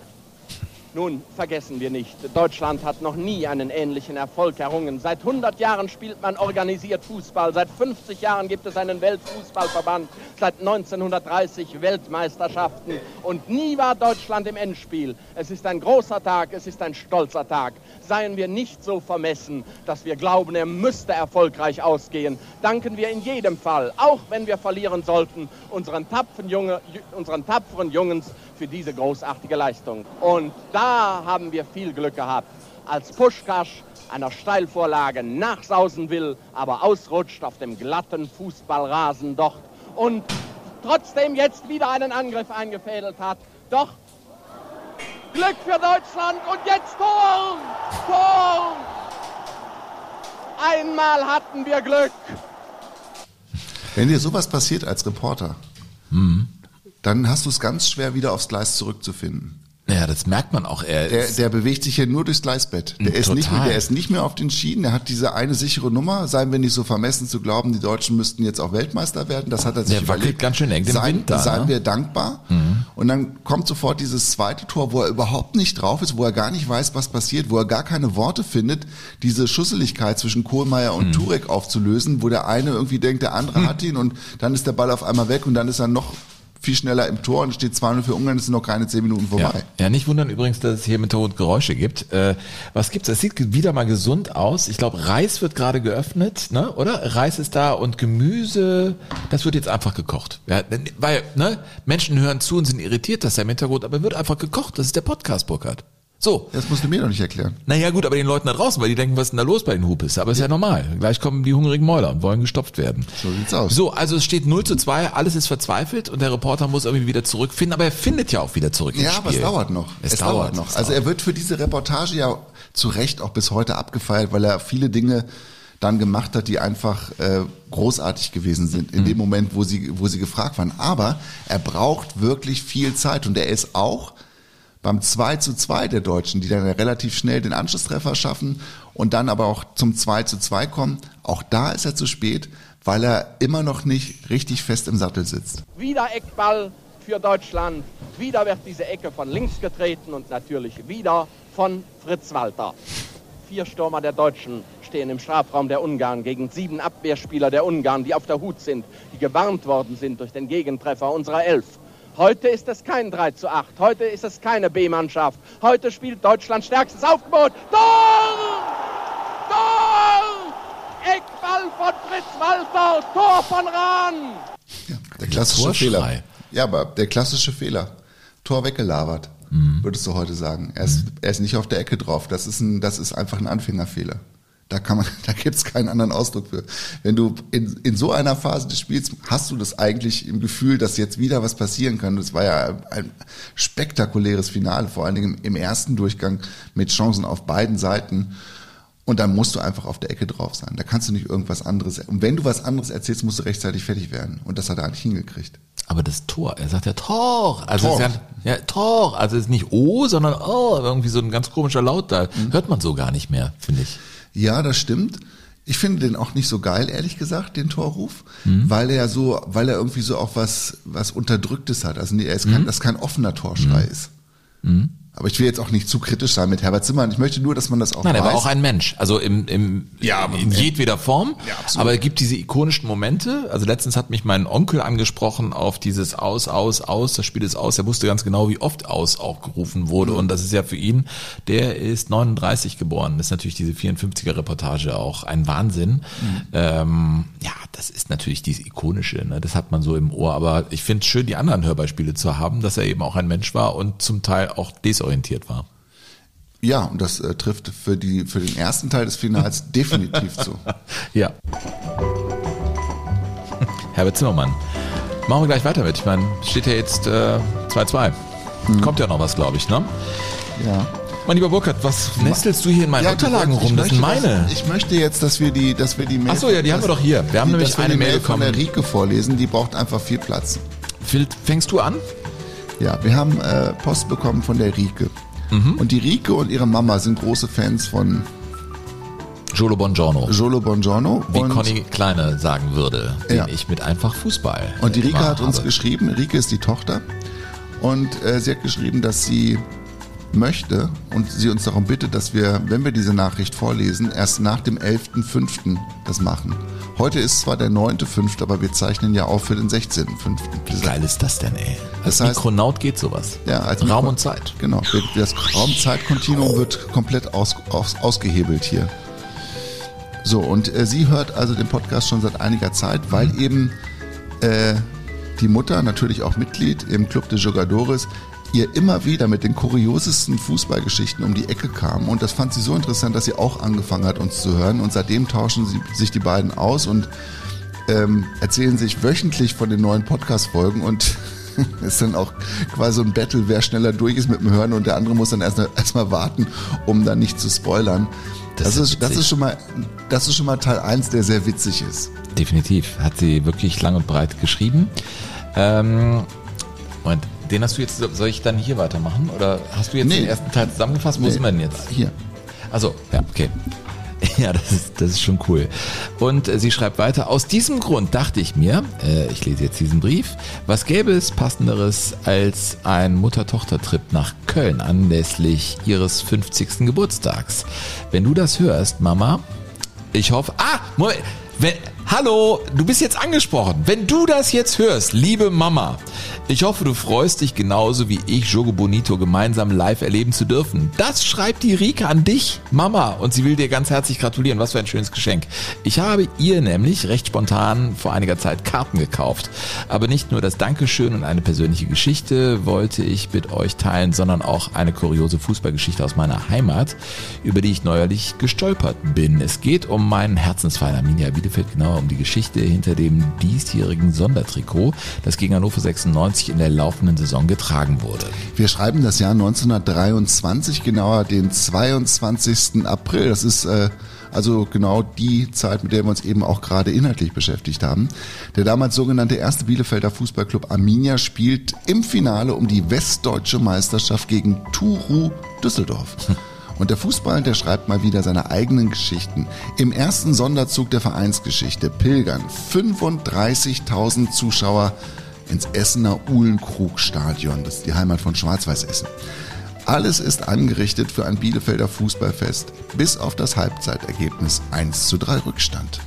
Nun vergessen wir nicht, Deutschland hat noch nie einen ähnlichen Erfolg errungen. Seit 100 Jahren spielt man organisiert Fußball. Seit 50 Jahren gibt es einen Weltfußballverband. Seit 1930 Weltmeisterschaften. Und nie war Deutschland im Endspiel. Es ist ein großer Tag, es ist ein stolzer Tag. Seien wir nicht so vermessen, dass wir glauben, er müsste erfolgreich ausgehen. Danken wir in jedem Fall, auch wenn wir verlieren sollten, unseren tapferen, Junge, unseren tapferen Jungens für diese großartige Leistung. Und da haben wir viel Glück gehabt. Als Puschkasch einer Steilvorlage nachsausen will, aber ausrutscht auf dem glatten Fußballrasen dort und trotzdem jetzt wieder einen Angriff eingefädelt hat. Doch Glück für Deutschland und jetzt Tor! Tor! Einmal hatten wir Glück. Wenn dir sowas passiert als Reporter, Mhm. dann hast du es ganz schwer, wieder aufs Gleis zurückzufinden. Ja, das merkt man auch. Er Der, der bewegt sich hier nur durchs Gleisbett. Der Mm, ist, nicht mehr, der ist nicht mehr auf den Schienen. Der hat diese eine sichere Nummer. Seien wir nicht so vermessen zu glauben, die Deutschen müssten jetzt auch Weltmeister werden. Das hat er sich Der überlegt. ganz schön eng im seien, Wind da, Seien ne? wir dankbar. Und dann kommt sofort dieses zweite Tor, wo er überhaupt nicht drauf ist, wo er gar nicht weiß, was passiert, wo er gar keine Worte findet, diese Schusseligkeit zwischen Kohlmeier und Turek aufzulösen, wo der eine irgendwie denkt, der andere hat ihn und dann ist der Ball auf einmal weg und dann ist er noch viel schneller im Tor und steht 2-0 für Ungarn, es sind noch keine 10 Minuten Ja, vorbei. ja, nicht wundern übrigens, dass es hier im Hintergrund Geräusche gibt. Äh, was gibt's? Es sieht wieder mal gesund aus. Ich glaube, Reis wird gerade geöffnet, ne? Oder? Reis ist da und Gemüse, das wird jetzt einfach gekocht. Ja, weil, ne? Menschen hören zu und sind irritiert, dass er im Hintergrund, aber wird einfach gekocht. Das ist der Podcast, Burkhard. So. Das musst du mir doch nicht erklären. Naja, gut, aber den Leuten da draußen, weil die denken, was ist denn da los bei den Hupis? Aber ist ja normal. Gleich kommen die hungrigen Mäuler und wollen gestopft werden. So sieht's aus. So, also es steht 0 zu 2, alles ist verzweifelt und der Reporter muss irgendwie wieder zurückfinden, aber er findet ja auch wieder zurück ins Ja, Spiel. aber es dauert noch. Es, dauert, noch. es Also dauert. er wird für diese Reportage ja zu Recht auch bis heute abgefeiert, weil er viele Dinge dann gemacht hat, die einfach äh, großartig gewesen sind in dem Moment, wo sie, wo sie gefragt waren. Aber er braucht wirklich viel Zeit und er ist auch beim 2 zu 2 der Deutschen, die dann relativ schnell den Anschlusstreffer schaffen und dann aber auch zum 2 zu 2 kommen, auch da ist er zu spät, weil er immer noch nicht richtig fest im Sattel sitzt. Wieder Eckball für Deutschland. Wieder wird diese Ecke von links getreten und natürlich wieder von Fritz Walter. Vier Stürmer der Deutschen stehen im Strafraum der Ungarn gegen sieben Abwehrspieler der Ungarn, die auf der Hut sind, die gewarnt worden sind durch den Gegentreffer unserer Elf. Heute ist es kein 3 zu 8, heute ist es keine B-Mannschaft. Heute spielt Deutschland stärkstes Aufgebot. Tor! Tor! Eckball von Fritz Walter, Tor von Rahn! Ja, der klassische Torschrei. Fehler. Ja, aber der klassische Fehler. Tor weggelabert, würdest du heute sagen. Er ist, er ist nicht auf der Ecke drauf. Das ist, ein, das ist einfach ein Anfängerfehler. Da kann man, da gibt's keinen anderen Ausdruck für. Wenn du in, in so einer Phase des Spiels hast du das eigentlich im Gefühl, dass jetzt wieder was passieren kann. Das war ja ein spektakuläres Finale, vor allen Dingen im ersten Durchgang mit Chancen auf beiden Seiten. Und dann musst du einfach auf der Ecke drauf sein. Da kannst du nicht irgendwas anderes. Und wenn du was anderes erzählst, musst du rechtzeitig fertig werden. Und das hat er eigentlich hingekriegt. Aber das Tor, er sagt ja Tor. Also Tor. Ist ja, ja, Tor. Also es ist nicht O, sondern O. Irgendwie so ein ganz komischer Laut da. Mhm. Hört man so gar nicht mehr, finde ich. Ja, das stimmt. Ich finde den auch nicht so geil, ehrlich gesagt, den Torruf, weil er so, weil er irgendwie so auch was, was Unterdrücktes hat. Also nee, er ist kein, das kein offener Torschrei ist. Aber ich will jetzt auch nicht zu kritisch sein mit Herbert Zimmermann. Ich möchte nur, dass man das auch Nein, er weiß. war auch ein Mensch. Also im, im Ja, in jedweder Form. Ja, absolut. aber es gibt diese ikonischen Momente. Also letztens hat mich mein Onkel angesprochen auf dieses Aus, Aus, Aus. Das Spiel ist aus. Er wusste ganz genau, wie oft Aus auch gerufen wurde. Und das ist ja für ihn, der ist 39 geboren. Das ist natürlich diese 54er Reportage auch ein Wahnsinn. Ähm, ja, das ist natürlich diese ikonische. Ne? Das hat man so im Ohr. Aber ich finde es schön, die anderen Hörbeispiele zu haben, dass er eben auch ein Mensch war und zum Teil auch desorientiert war. Ja, und das äh, trifft für die, für den ersten Teil des Finals definitiv zu. Ja. Herbert Zimmermann. Machen wir gleich weiter mit. Ich meine, steht ja jetzt äh, 2-2. Kommt ja noch was, glaube ich, ne? Ja. Mein lieber Burkhard, was nestelst du hier in meinen Ja, Unterlagen rum? Das sind meine. dass- Ich möchte jetzt, dass wir die, dass wir die Mail. Ach so, ja, die haben wir doch hier. Wir haben die, nämlich eine Mail von der bekommen. Rike vorlesen. Die braucht einfach viel Platz. Fängst du an? Ja, wir haben äh, Post bekommen von der Rike. Mhm. Und die Rike und ihre Mama sind große Fans von Jolo Bongiorno. Jolo Bongiorno. Wie und, Conny Kleine sagen würde, den Ja. ich mit einfach Fußball. und die Rike hat uns habe. geschrieben, Rike ist die Tochter, und äh, sie hat geschrieben, dass sie möchte und sie uns darum bittet, dass wir, wenn wir diese Nachricht vorlesen, erst nach dem 11.05. das machen. Heute ist zwar der 9.05., aber wir zeichnen ja auf für den 16.05. Wie geil ist das denn, ey? Als Das heißt- Mikronaut geht sowas. Ja, als Raum Mikro- und Zeit. Genau, das Raumzeitkontinuum wird komplett aus, aus, ausgehebelt hier. So, und äh, sie hört also den Podcast schon seit einiger Zeit, weil eben äh, die Mutter, natürlich auch Mitglied im Club de Jogadores, ihr immer wieder mit den kuriosesten Fußballgeschichten um die Ecke kam. Und das fand sie so interessant, dass sie auch angefangen hat, uns zu hören. Und seitdem tauschen sie, sich die beiden aus und ähm, erzählen sich wöchentlich von den neuen Podcast-Folgen und ist dann auch quasi so ein Battle, wer schneller durch ist mit dem Hören und der andere muss dann erstmal erst warten, um dann nicht zu spoilern. Das Das, ist das, ist schon mal, das ist schon mal Teil 1, der sehr witzig ist. Definitiv. Hat sie wirklich lang und breit geschrieben. Ähm, und den hast du jetzt, soll ich dann hier weitermachen? Oder hast du jetzt Nee. den ersten Teil zusammengefasst? Wo sind wir denn jetzt? Hier. Also, ja, okay. Ja, das ist, das ist schon cool. Und äh, sie schreibt weiter, aus diesem Grund dachte ich mir, äh, ich lese jetzt diesen Brief, was gäbe es passenderes als ein Mutter-Tochter-Trip nach Köln anlässlich ihres 50. Geburtstags. Wenn du das hörst, Mama, ich hoffe, ah, Moment, wenn, hallo, du bist jetzt angesprochen. Wenn du das jetzt hörst, liebe Mama, ich hoffe, du freust dich genauso wie ich, Jogo Bonito gemeinsam live erleben zu dürfen. Das schreibt die Rike an dich, Mama, und sie will dir ganz herzlich gratulieren. Was für ein schönes Geschenk. Ich habe ihr nämlich recht spontan vor einiger Zeit Karten gekauft. Aber nicht nur das Dankeschön und eine persönliche Geschichte wollte ich mit euch teilen, sondern auch eine kuriose Fußballgeschichte aus meiner Heimat, über die ich neuerlich gestolpert bin. Es geht um meinen Herzensverein Arminia Bielefeld, genauer um die Geschichte hinter dem diesjährigen Sondertrikot, das gegen Hannover 96 in der laufenden Saison getragen wurde. Wir schreiben das Jahr 1923, genauer den 22. April. Das ist äh, also genau die Zeit, mit der wir uns eben auch gerade inhaltlich beschäftigt haben. Der damals sogenannte erste Bielefelder Fußballclub Arminia spielt im Finale um die westdeutsche Meisterschaft gegen Turu Düsseldorf. Und der Fußball, der schreibt mal wieder seine eigenen Geschichten. Im ersten Sonderzug der Vereinsgeschichte pilgern 35.000 Zuschauer ins Essener Uhlenkrug-Stadion. Das ist die Heimat von Schwarz-Weiß Essen. Alles ist angerichtet für ein Bielefelder Fußballfest, bis auf das Halbzeitergebnis 1 zu 3 Rückstand.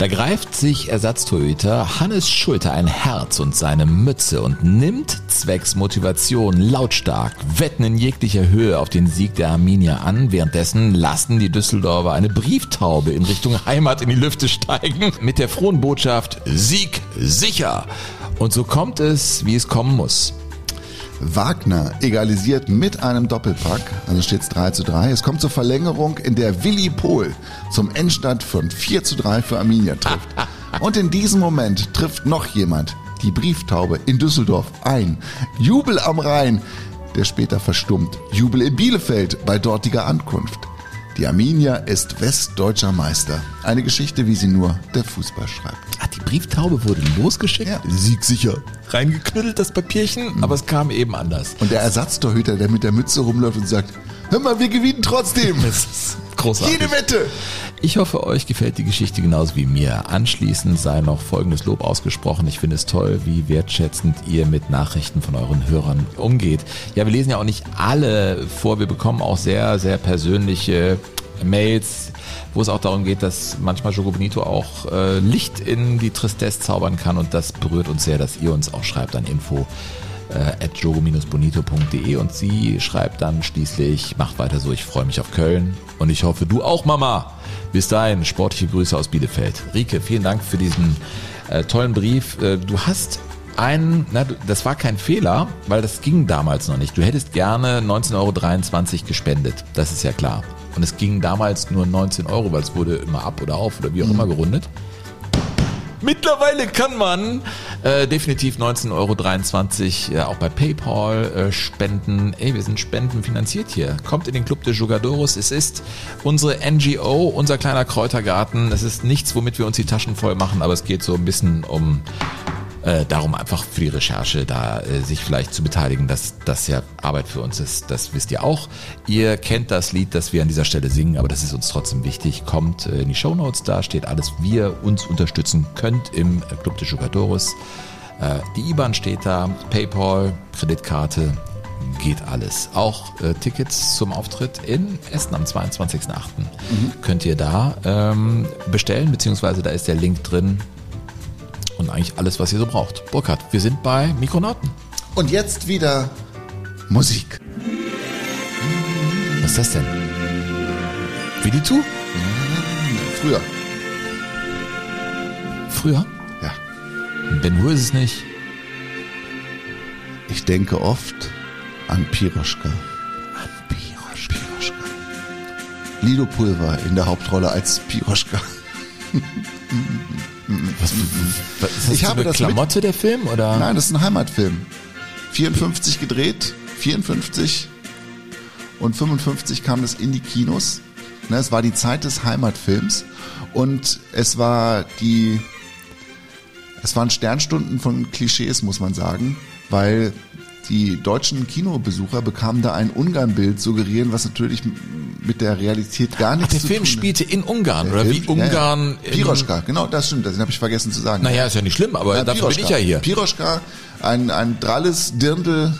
Da greift sich Ersatztorhüter Hannes Schulte ein Herz und seine Mütze und nimmt zwecks Motivation lautstark Wetten in jeglicher Höhe auf den Sieg der Arminia an. Währenddessen lassen die Düsseldorfer eine Brieftaube in Richtung Heimat in die Lüfte steigen mit der frohen Botschaft Sieg sicher. Und so kommt es, wie es kommen muss. Wagner egalisiert mit einem Doppelpack, also steht es 3 zu 3. Es kommt zur Verlängerung, in der Willi Pohl zum Endstand von 4 zu 3 für Arminia trifft. Und in diesem Moment trifft noch jemand die Brieftaube in Düsseldorf ein. Jubel am Rhein, der später verstummt. Jubel in Bielefeld bei dortiger Ankunft. Die Arminia ist westdeutscher Meister. Eine Geschichte, wie sie nur der Fußball schreibt. Ah, die Brieftaube wurde losgeschickt. Ja. Sieg sicher. Reingeknüttelt das Papierchen, aber es kam eben anders. Und der Ersatztorhüter, der mit der Mütze rumläuft und sagt, hör mal, wir gewinnen trotzdem. Großartig. Jede Wette. Ich hoffe, euch gefällt die Geschichte genauso wie mir. Anschließend sei noch folgendes Lob ausgesprochen. Ich finde es toll, wie wertschätzend ihr mit Nachrichten von euren Hörern umgeht. Ja, wir lesen ja auch nicht alle vor. Wir bekommen auch sehr, sehr persönliche Mails, wo es auch darum geht, dass manchmal Jogo Bonito auch äh, Licht in die Tristesse zaubern kann und das berührt uns sehr, dass ihr uns auch schreibt an info äh, at jogo-bonito.de und sie schreibt dann schließlich, macht weiter so, ich freue mich auf Köln und ich hoffe, du auch, Mama. Bis dahin, sportliche Grüße aus Bielefeld. Rike, vielen Dank für diesen äh, tollen Brief. Äh, du hast einen, na, das war kein Fehler, weil das ging damals noch nicht. Du hättest gerne 19,23 Euro gespendet, das ist ja klar. Und es ging damals nur 19 Euro, weil es wurde immer ab oder auf oder wie auch immer gerundet. Mittlerweile kann man äh, definitiv 19,23 Euro äh, auch bei PayPal äh, spenden. Ey, wir sind spendenfinanziert hier. Kommt in den Club de Jugadores. Es ist unsere NGO, unser kleiner Kräutergarten. Es ist nichts, womit wir uns die Taschen voll machen, aber es geht so ein bisschen um Äh, darum einfach für die Recherche da äh, sich vielleicht zu beteiligen, dass das ja Arbeit für uns ist, das wisst ihr auch. Ihr kennt das Lied, das wir an dieser Stelle singen, aber das ist uns trotzdem wichtig. Kommt äh, in die Show Notes, da steht alles, wie ihr uns unterstützen könnt im Club de Jugadores. Äh, die IBAN steht da, PayPal, Kreditkarte, geht alles. Auch äh, Tickets zum Auftritt in Essen am 22.08. könnt ihr da ähm, bestellen, beziehungsweise da ist der Link drin und eigentlich alles, was ihr so braucht. Burkhard, wir sind bei Mikronauten. Und jetzt wieder Musik. Was ist das denn? Wie die Tu? Früher. Früher? Ja. Ben Hur ist es nicht. Ich denke oft an Piroschka. An Piroschka. Piroschka. Lido Pulver in der Hauptrolle als Piroschka. Was, was ist das Ich so habe eine das Klamotte der Film oder? Nein, das ist ein Heimatfilm. 54 gedreht, 54 und 55 kam das in die Kinos. Ne, es war die Zeit des Heimatfilms und es war die, es waren Sternstunden von Klischees, muss man sagen, weil die deutschen Kinobesucher bekamen da ein Ungarn-Bild suggerieren, was natürlich mit der Realität gar Ach, nichts der zu Film tun hat. spielte in Ungarn oder Der wie Film- ja, Ungarn? Ja, in- Piroschka, genau, das stimmt, das habe ich vergessen zu sagen. Naja, ist ja nicht schlimm, aber Ja, dafür bin ich ja hier. Piroschka, ein, ein dralles Dirndl,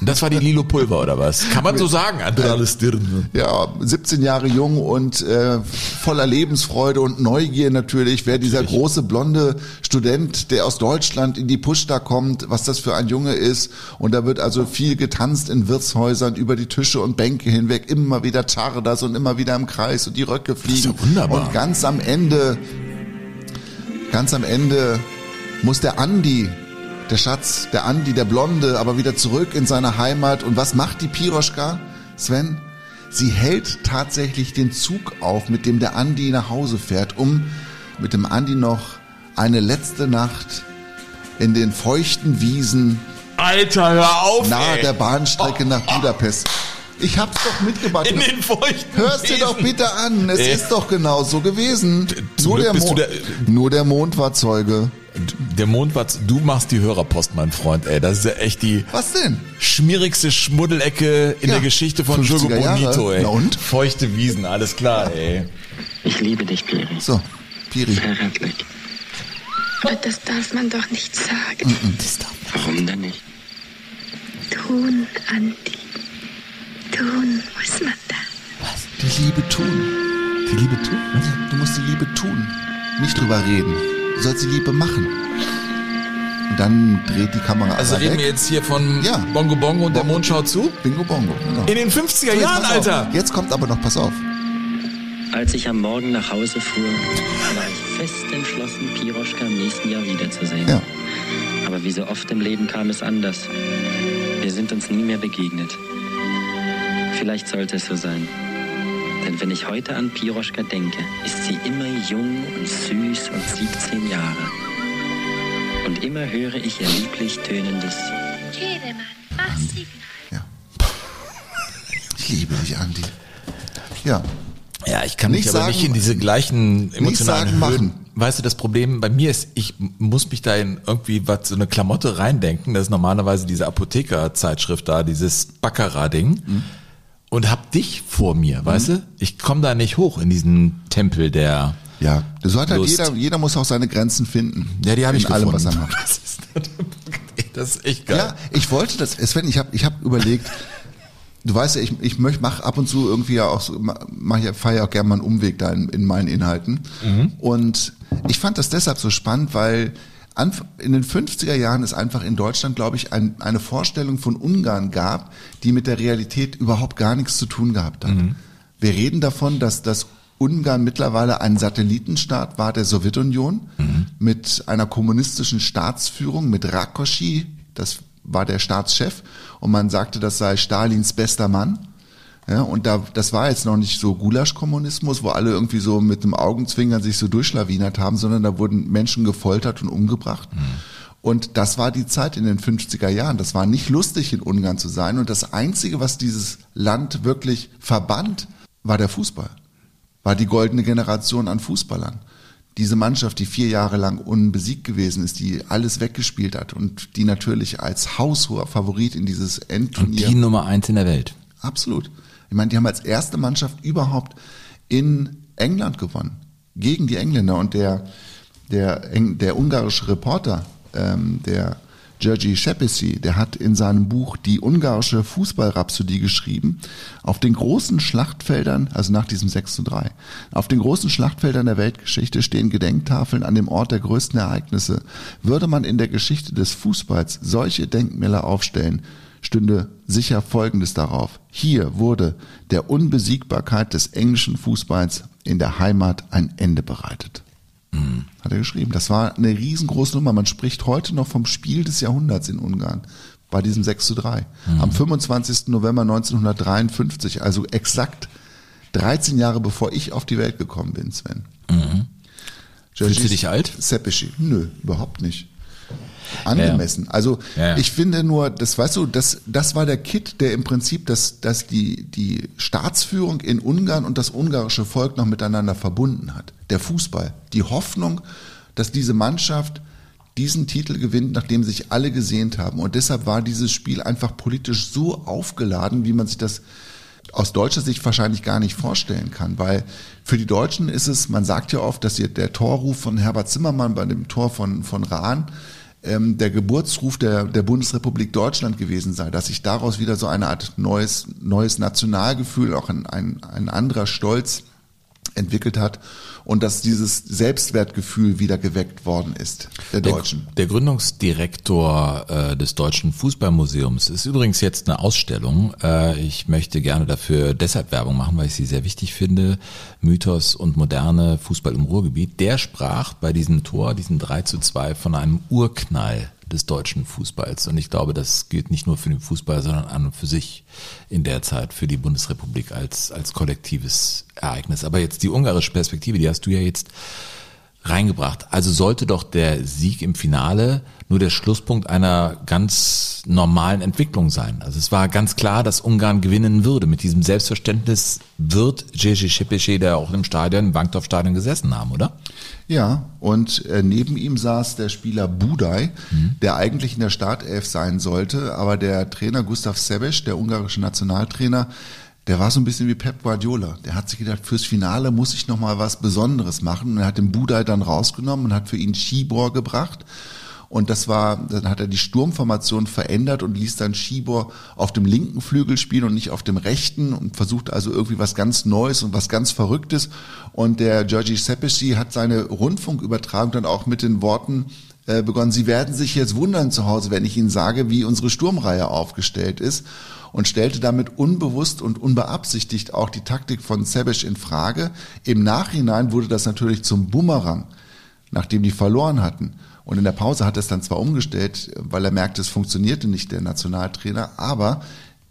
Das war die Lilo Pulver oder was? Kann man so sagen? Alles Dirne. ja, 17 Jahre jung und äh, voller Lebensfreude und Neugier natürlich. Wer dieser große blonde Student, der aus Deutschland in die Pushta kommt, was das für ein Junge ist. Und da wird also viel getanzt in Wirtshäusern über die Tische und Bänke hinweg, immer wieder Chardas und immer wieder im Kreis und die Röcke fliegen. ja wunderbar. Und ganz am Ende, ganz am Ende muss der Andi der Schatz, der Andi, der Blonde, aber wieder zurück in seine Heimat. Und was macht die Piroschka, Sven? Sie hält tatsächlich den Zug auf, mit dem der Andi nach Hause fährt, um mit dem Andi noch eine letzte Nacht in den feuchten Wiesen Alter, hör auf! nahe ey. der Bahnstrecke nach Budapest. Ich hab's doch mitgebracht. In den feuchten Hörst dir doch bitte an, es Äh. ist doch genau so gewesen. Nur der, Mond, der- nur der Mond war Zeuge. Der Mond war, du machst die Hörerpost, mein Freund, ey. Das ist ja echt die Was denn? schmierigste Schmuddelecke in Ja, der Geschichte von 50er Jogo. Bonito, ey. Na und? Feuchte Wiesen, alles klar, ey. Ich liebe dich, Piri. So, Piri. Zärtlich. Aber das darf man doch nicht sagen. Warum denn nicht? Tun, Andi. Tun muss man das. Die Liebe tun. Die Liebe tun? Du musst die Liebe tun. Nicht drüber reden. Du sollst die Liebe machen. Und dann dreht die Kamera Also aber reden weg. wir jetzt hier von Ja. Bongo Bongo und der. Mond schaut zu? Bingo Bongo. Genau. In den 50er So, Jahren, pass auf. Alter! Jetzt kommt aber noch, pass auf. Als ich am Morgen nach Hause fuhr, war ich fest entschlossen, Piroschka im nächsten Jahr wiederzusehen. Ja. Aber wie so oft im Leben kam es anders. Wir sind uns nie mehr begegnet. Vielleicht sollte es so sein. Denn wenn ich heute an Piroschka denke, ist sie immer jung und süß und 17 Jahre. Und immer höre ich ihr lieblich tönendes Jedermann, mach Signal. Ja. Ich liebe dich, Andi. Ja. Ja, ich kann mich Nicht aber sagen- nicht in diese gleichen emotionalen sagen, Höhen. machen. Weißt du, das Problem bei mir ist, ich muss mich da in irgendwie was, so eine Klamotte reindenken. Das ist normalerweise diese Apothekerzeitschrift da, dieses Baccarat-Ding. Mhm. Und hab dich vor mir, weißt du? Ich komme da nicht hoch in diesen Tempel der. Ja. So hat halt Lust. jeder, jeder muss auch seine Grenzen finden. Ja, die habe ich allem, gefunden. was er macht. Das ist, das ist echt geil. Ja, ich wollte das, Sven, ich habe ich hab überlegt, du weißt ja, ich, ich möchte, mach ab und zu irgendwie ja auch so, mach ja, fahre ja auch gerne mal einen Umweg da in, in meinen Inhalten. Und ich fand das deshalb so spannend, weil in den 50er Jahren es einfach in Deutschland, glaube ich, ein, eine Vorstellung von Ungarn gab, die mit der Realität überhaupt gar nichts zu tun gehabt hat. Wir reden davon, dass das Ungarn mittlerweile ein Satellitenstaat war der Sowjetunion mit einer kommunistischen Staatsführung, mit Rakosi, das war der Staatschef und man sagte, das sei Stalins bester Mann. Ja, und da, das war jetzt noch nicht so Gulasch-Kommunismus, wo alle irgendwie so mit dem Augenzwinkern sich so durchschlawinert haben, sondern da wurden Menschen gefoltert und umgebracht. Und das war die Zeit in den 50er Jahren. Das war nicht lustig, in Ungarn zu sein. Und das Einzige, was dieses Land wirklich verband, war der Fußball. War die goldene Generation an Fußballern. diese Mannschaft, die vier Jahre lang unbesiegt gewesen ist, die alles weggespielt hat und die natürlich als haushoher Favorit in dieses Endturnier. Und die Nummer eins in der Welt. Absolut. Ich meine, die haben als erste Mannschaft überhaupt in England gewonnen. Gegen die Engländer. Und der, der, der ungarische Reporter, ähm, der Jerzy Szepesi, der hat in seinem Buch die ungarische Fußballrhapsodie geschrieben. Auf den großen Schlachtfeldern, also nach diesem 6 zu 3, auf den großen Schlachtfeldern der Weltgeschichte stehen Gedenktafeln an dem Ort der größten Ereignisse. Würde man in der Geschichte des Fußballs solche Denkmäler aufstellen, stünde sicher Folgendes darauf. Hier wurde der Unbesiegbarkeit des englischen Fußballs in der Heimat ein Ende bereitet. Mhm. Hat er geschrieben. Das war eine riesengroße Nummer. Man spricht heute noch vom Spiel des Jahrhunderts in Ungarn bei diesem 6 zu 3. Mhm. Am 25. November 1953, also exakt 13 Jahre bevor ich auf die Welt gekommen bin, Sven. Mhm. Fühlst du dich alt? Seppischi. Nö, überhaupt nicht angemessen. Ja. Also ja. ich finde nur, das weißt du, das, das war der Kit, der im Prinzip das, das die, die Staatsführung in Ungarn und das ungarische Volk noch miteinander verbunden hat. Der Fußball. Die Hoffnung, dass diese Mannschaft diesen Titel gewinnt, nachdem sich alle gesehnt haben. Und deshalb war dieses Spiel einfach politisch so aufgeladen, wie man sich das aus deutscher Sicht wahrscheinlich gar nicht vorstellen kann, weil für die Deutschen ist es, man sagt ja oft, dass der Torruf von Herbert Zimmermann bei dem Tor von, von Rahn ähm, der Geburtsruf der, der Bundesrepublik Deutschland gewesen sei, dass sich daraus wieder so eine Art neues, neues Nationalgefühl, auch ein, ein, ein anderer Stolz entwickelt hat und dass dieses Selbstwertgefühl wieder geweckt worden ist, der, der Deutschen. Der Gründungsdirektor äh, des Deutschen Fußballmuseums ist übrigens jetzt eine Ausstellung. Äh, ich möchte gerne dafür deshalb Werbung machen, weil ich sie sehr wichtig finde. Mythos und moderne Fußball im Ruhrgebiet. Der sprach bei diesem Tor, diesem 3 zu 2, von einem Urknall des deutschen Fußballs. Und ich glaube, das gilt nicht nur für den Fußball, sondern an und für sich in der Zeit für die Bundesrepublik als, als kollektives Ereignis. Aber jetzt die ungarische Perspektive, die hast du ja jetzt reingebracht. Also sollte doch der Sieg im Finale nur der Schlusspunkt einer ganz normalen Entwicklung sein. Also es war ganz klar, dass Ungarn gewinnen würde. Mit diesem Selbstverständnis wird Jerzy Szepesi, der auch im Stadion, im Bankdorf-Stadion gesessen haben, oder? Ja, und äh, neben ihm saß der Spieler Budaj, mhm. der eigentlich in der Startelf sein sollte, aber der Trainer Gustav Sebesch, der ungarische Nationaltrainer, der war so ein bisschen wie Pep Guardiola. Der hat sich gedacht, fürs Finale muss ich noch mal was Besonderes machen. Und er hat den Budai dann rausgenommen und hat für ihn Schibor gebracht. Und das war, dann hat er die Sturmformation verändert und ließ dann Schibor auf dem linken Flügel spielen und nicht auf dem rechten und versucht also irgendwie was ganz Neues und was ganz Verrücktes. Und der Georgi Sepesi hat seine Rundfunkübertragung dann auch mit den Worten äh, begonnen, Sie werden sich jetzt wundern zu Hause, wenn ich Ihnen sage, wie unsere Sturmreihe aufgestellt ist und stellte damit unbewusst und unbeabsichtigt auch die Taktik von Sebesch in Frage. Im Nachhinein wurde das natürlich zum Bumerang, nachdem die verloren hatten. Und in der Pause hat er es dann zwar umgestellt, weil er merkte, es funktionierte nicht, der Nationaltrainer, aber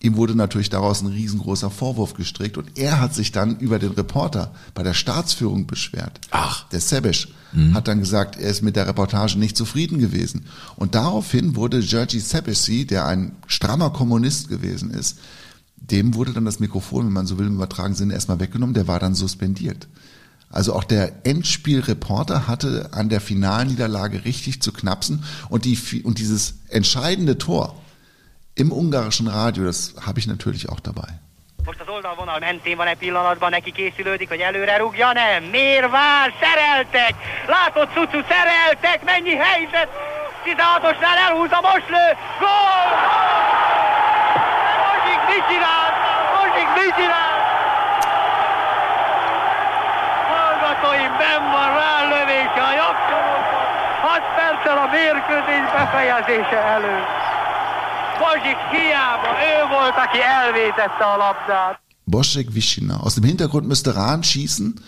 ihm wurde natürlich daraus ein riesengroßer Vorwurf gestrickt und er hat sich dann über den Reporter bei der Staatsführung beschwert. Ach. Der Sebesch mhm. hat dann gesagt, er ist mit der Reportage nicht zufrieden gewesen. Und daraufhin wurde Georgi Sebesi, der ein strammer Kommunist gewesen ist, dem wurde dann das Mikrofon, wenn man so will, im übertragenen Sinne erstmal weggenommen, der war dann suspendiert. Also auch der Endspielreporter hatte an der Finalniederlage richtig zu knapsen und, die, und dieses entscheidende Tor im ungarischen Radio, das habe ich natürlich auch dabei. Most az oldalvonal mentén van egy pillanatban, neki készülődik, hogy előre rúgja, nem. Miért vár? Szereltek! Látod, Cucu, szereltek! Mennyi helyzet! 16-osnál elhúzza, most lő! Gól! Mosik mit csinál? Mosik mit csinál? Hallgatóim, ben van rálövése a jakcsolókon! 6 perccel a mérkőzés befejezése előtt. Boschek Wischina. Aus dem Hintergrund müsste Rahn schießen.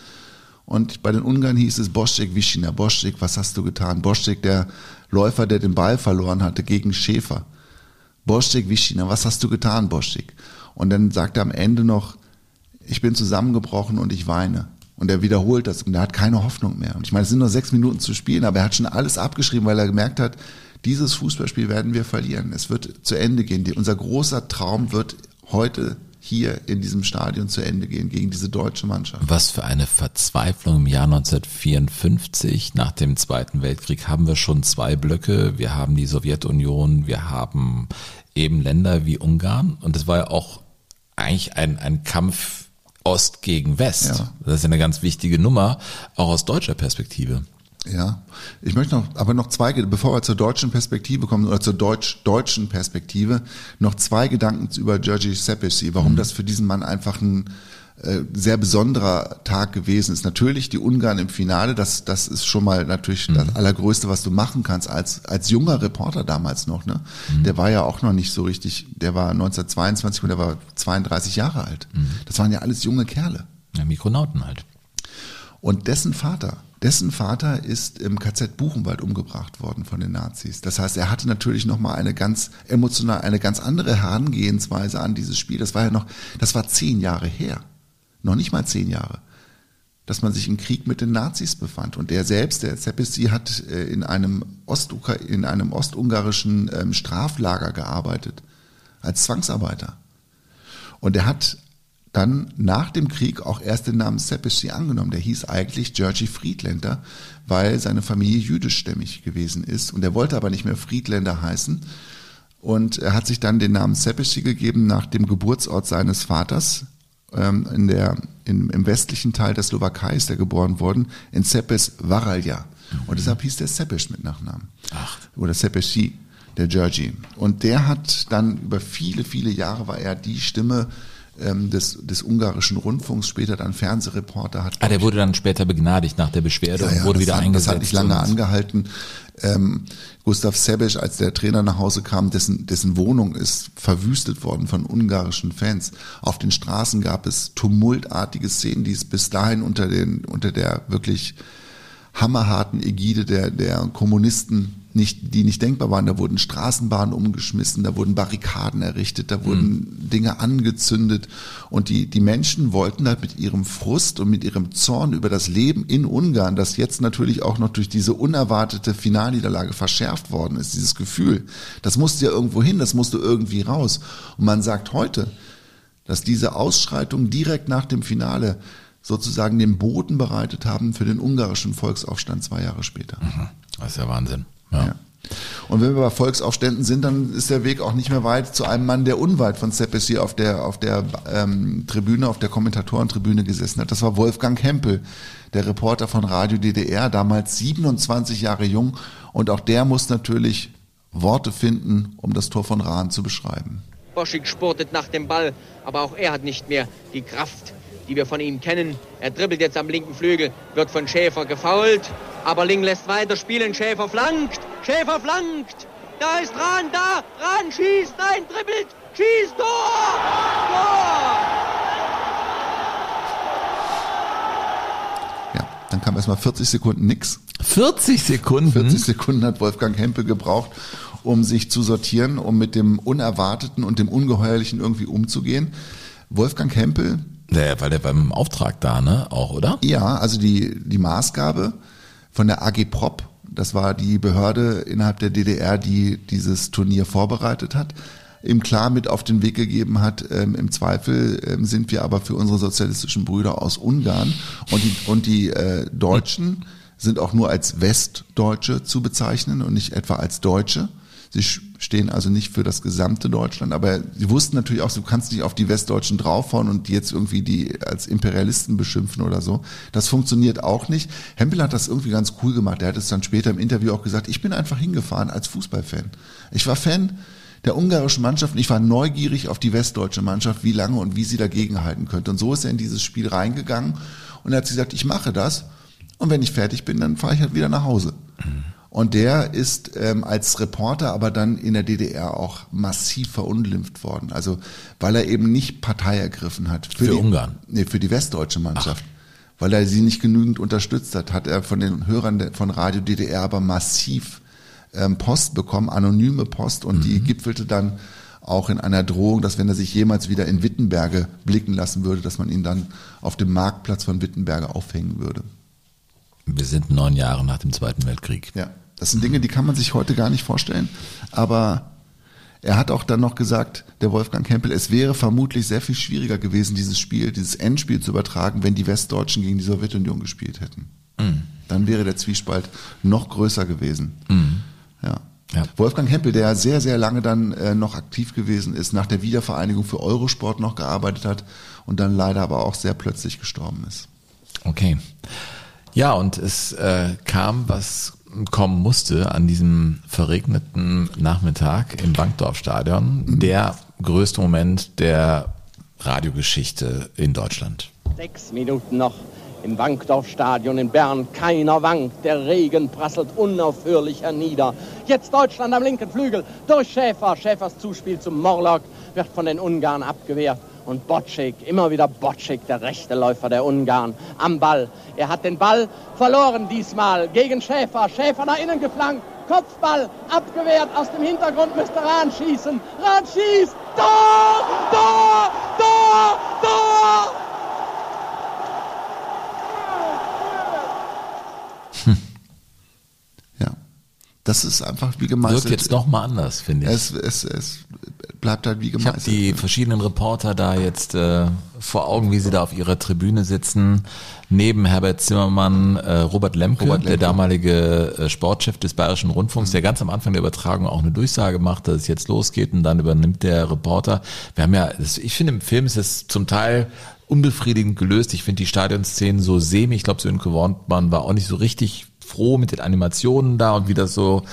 Und bei den Ungarn hieß es Boschek Wischina. Boschek, was hast du getan? Boschek, der Läufer, der den Ball verloren hatte gegen Schäfer. Boschek Wischina, was hast du getan, Boschek? Und dann sagt er am Ende noch, ich bin zusammengebrochen und ich weine. Und er wiederholt das und er hat keine Hoffnung mehr. Und ich meine, es sind nur sechs Minuten zu spielen, aber er hat schon alles abgeschrieben, weil er gemerkt hat, dieses Fußballspiel werden wir verlieren. Es wird zu Ende gehen. Unser großer Traum wird heute hier in diesem Stadion zu Ende gehen gegen diese deutsche Mannschaft. Was für eine Verzweiflung im Jahr 1954 nach dem Zweiten Weltkrieg haben wir schon zwei Blöcke. Wir haben die Sowjetunion, wir haben eben Länder wie Ungarn und es war ja auch eigentlich ein, ein Kampf Ost gegen West. Ja. Das ist ja eine ganz wichtige Nummer, auch aus deutscher Perspektive. Ja, ich möchte noch, aber noch zwei, bevor wir zur deutschen Perspektive kommen oder zur deutsch, deutschen Perspektive, noch zwei Gedanken über Georgi Sepesi, warum das für diesen Mann einfach ein äh, sehr besonderer Tag gewesen ist. Natürlich die Ungarn im Finale, das, das ist schon mal natürlich das Allergrößte, was du machen kannst als, als junger Reporter damals noch. Ne? Der war ja auch noch nicht so richtig, der war 1922 und der war 32 Jahre alt. Das waren ja alles junge Kerle. Ja, Mikronauten halt. Und dessen Vater, dessen Vater ist im KZ Buchenwald umgebracht worden von den Nazis. Das heißt, er hatte natürlich nochmal eine ganz emotional, eine ganz andere Herangehensweise an dieses Spiel. Das war ja noch, das war zehn Jahre her. Noch nicht mal zehn Jahre. Dass man sich im Krieg mit den Nazis befand. Und der selbst, der Zepesi, hat äh, in einem, Ostuka in einem ostungarischen ähm, Straflager gearbeitet. Als Zwangsarbeiter. Und er hat dann nach dem Krieg auch erst den Namen Sepesi angenommen. Der hieß eigentlich Georgi Friedländer, weil seine Familie jüdischstämmig gewesen ist. Und er wollte aber nicht mehr Friedländer heißen. Und er hat sich dann den Namen Sepesi gegeben nach dem Geburtsort seines Vaters. Ähm, in der, in, Im westlichen Teil der Slowakei ist er geboren worden, in Sepes Varalja. Und deshalb hieß der Sepes mit Nachnamen. Ach. Oder Sepesi, der Georgi. Und der hat dann über viele, viele Jahre war er die Stimme ähm, des, des ungarischen Rundfunks, später dann Fernsehreporter hat. Ah, der wurde dann später begnadigt nach der Beschwerde Ja, und ja, wurde das wieder hat, eingesetzt. Das hat nicht lange und- angehalten. Ähm, Gustav Sebesch, als der Trainer nach Hause kam, dessen, dessen Wohnung ist verwüstet worden von ungarischen Fans. Auf den Straßen gab es tumultartige Szenen, die es bis dahin unter, den, unter der wirklich hammerharten Ägide der, der Kommunisten nicht, die nicht denkbar waren. Da wurden Straßenbahnen umgeschmissen, da wurden Barrikaden errichtet, da wurden Dinge angezündet und die, die Menschen wollten halt mit ihrem Frust und mit ihrem Zorn über das Leben in Ungarn, das jetzt natürlich auch noch durch diese unerwartete Finalniederlage verschärft worden ist, dieses Gefühl, das musste ja irgendwo hin, das musste irgendwie raus. Und man sagt heute, dass diese Ausschreitungen direkt nach dem Finale sozusagen den Boden bereitet haben für den ungarischen Volksaufstand zwei Jahre später. Das ist ja Wahnsinn. Ja. Ja. Und wenn wir bei Volksaufständen sind, dann ist der Weg auch nicht mehr weit zu einem Mann, der unweit von Seppes hier auf der, auf der ähm, Tribüne, auf der Kommentatorentribüne gesessen hat. Das war Wolfgang Hempel, der Reporter von Radio DDR, damals 27 Jahre jung. Und auch der muss natürlich Worte finden, um das Tor von Rahn zu beschreiben. Boschig spurtet nach dem Ball, aber auch er hat nicht mehr die Kraft, die wir von ihm kennen. Er dribbelt jetzt am linken Flügel, wird von Schäfer gefault, aber Ling lässt weiter spielen. Schäfer flankt, Schäfer flankt. Da ist Rahn, da, Rahn schießt, nein, dribbelt, schießt, Tor! Tor! Ja, dann kam erstmal 40 Sekunden nix. 40 Sekunden. 40 Sekunden hat Wolfgang Hempel gebraucht, um sich zu sortieren, um mit dem Unerwarteten und dem Ungeheuerlichen irgendwie umzugehen. Wolfgang Hempel, Der, weil der beim Auftrag da, ne? Auch, oder? ja, also die, die Maßgabe von der AG Prop, das war die Behörde innerhalb der DDR, die dieses Turnier vorbereitet hat, ihm klar mit auf den Weg gegeben hat, ähm, im Zweifel ähm, sind wir aber für unsere sozialistischen Brüder aus Ungarn und die, und die äh, Deutschen sind auch nur als Westdeutsche zu bezeichnen und nicht etwa als Deutsche. Sie stehen also nicht für das gesamte Deutschland, aber sie wussten natürlich auch, du kannst nicht auf die Westdeutschen draufhauen und die jetzt irgendwie die als Imperialisten beschimpfen oder so. Das funktioniert auch nicht. Hempel hat das irgendwie ganz cool gemacht. Er hat es dann später im Interview auch gesagt, ich bin einfach hingefahren als Fußballfan. Ich war Fan der ungarischen Mannschaft und ich war neugierig auf die westdeutsche Mannschaft, wie lange und wie sie dagegen halten könnte. Und so ist er in dieses Spiel reingegangen und er hat gesagt, ich mache das und wenn ich fertig bin, dann fahre ich halt wieder nach Hause. Und der ist ähm, als Reporter aber dann in der DDR auch massiv verunglimpft worden. Also weil er eben nicht Partei ergriffen hat. Für die, Ungarn? Nee, für die westdeutsche Mannschaft. Weil er sie nicht genügend unterstützt hat, hat er von den Hörern von Radio DDR aber massiv ähm, Post bekommen, anonyme Post. Und die gipfelte dann auch in einer Drohung, dass wenn er sich jemals wieder in Wittenberge blicken lassen würde, dass man ihn dann auf dem Marktplatz von Wittenberge aufhängen würde. Wir sind neun Jahre nach dem Zweiten Weltkrieg. Ja, das sind Dinge, die kann man sich heute gar nicht vorstellen. Aber Er hat auch dann noch gesagt, der Wolfgang Kempel, es wäre vermutlich sehr viel schwieriger gewesen, dieses Spiel, dieses Endspiel zu übertragen, wenn die Westdeutschen gegen die Sowjetunion gespielt hätten. Mhm. Dann wäre der Zwiespalt noch größer gewesen. Mhm. Ja. Ja. Wolfgang Hempel, der sehr, sehr lange dann äh, noch aktiv gewesen ist, nach der Wiedervereinigung für Eurosport noch gearbeitet hat und dann leider aber auch sehr plötzlich gestorben ist. Okay. Ja, und es äh, kam, was kommen musste an diesem verregneten Nachmittag im Bankdorfstadion. Der größte Moment der Radiogeschichte in Deutschland. Sechs Minuten noch im Wankdorfstadion in Bern. Keiner wankt. Der Regen prasselt unaufhörlich hernieder. Jetzt Deutschland am linken Flügel. Durch Schäfer. Schäfers Zuspiel zum Morlock wird von den Ungarn abgewehrt. Und Bocek, immer wieder Bocek, der rechte Läufer der Ungarn, am Ball. Er hat den Ball verloren diesmal gegen Schäfer. Schäfer nach innen geflankt. Kopfball abgewehrt. Aus dem Hintergrund müsste Rahn schießen. Rahn schießt. Tor! Tor! Tor! Tor! Ja. Das ist einfach wie Wirkt gemeißelt. jetzt nochmal anders, finde ich. Es, es, es bleibt halt wie Ich habe gemeißelt. die verschiedenen Reporter da jetzt äh, vor Augen, wie sie da auf ihrer Tribüne sitzen. Neben Herbert Zimmermann, äh, Robert, Lemke, Robert Lemke. der damalige äh, Sportchef des Bayerischen Rundfunks, der ganz am Anfang der Übertragung auch eine Durchsage macht, dass es jetzt losgeht und dann übernimmt der Reporter. Wir haben ja, das, ich finde im Film ist es zum Teil unbefriedigend gelöst. Ich finde die Stadionszenen so semi. Ich glaube, Sönke Wortmann war auch nicht so richtig froh mit den Animationen da und wie das so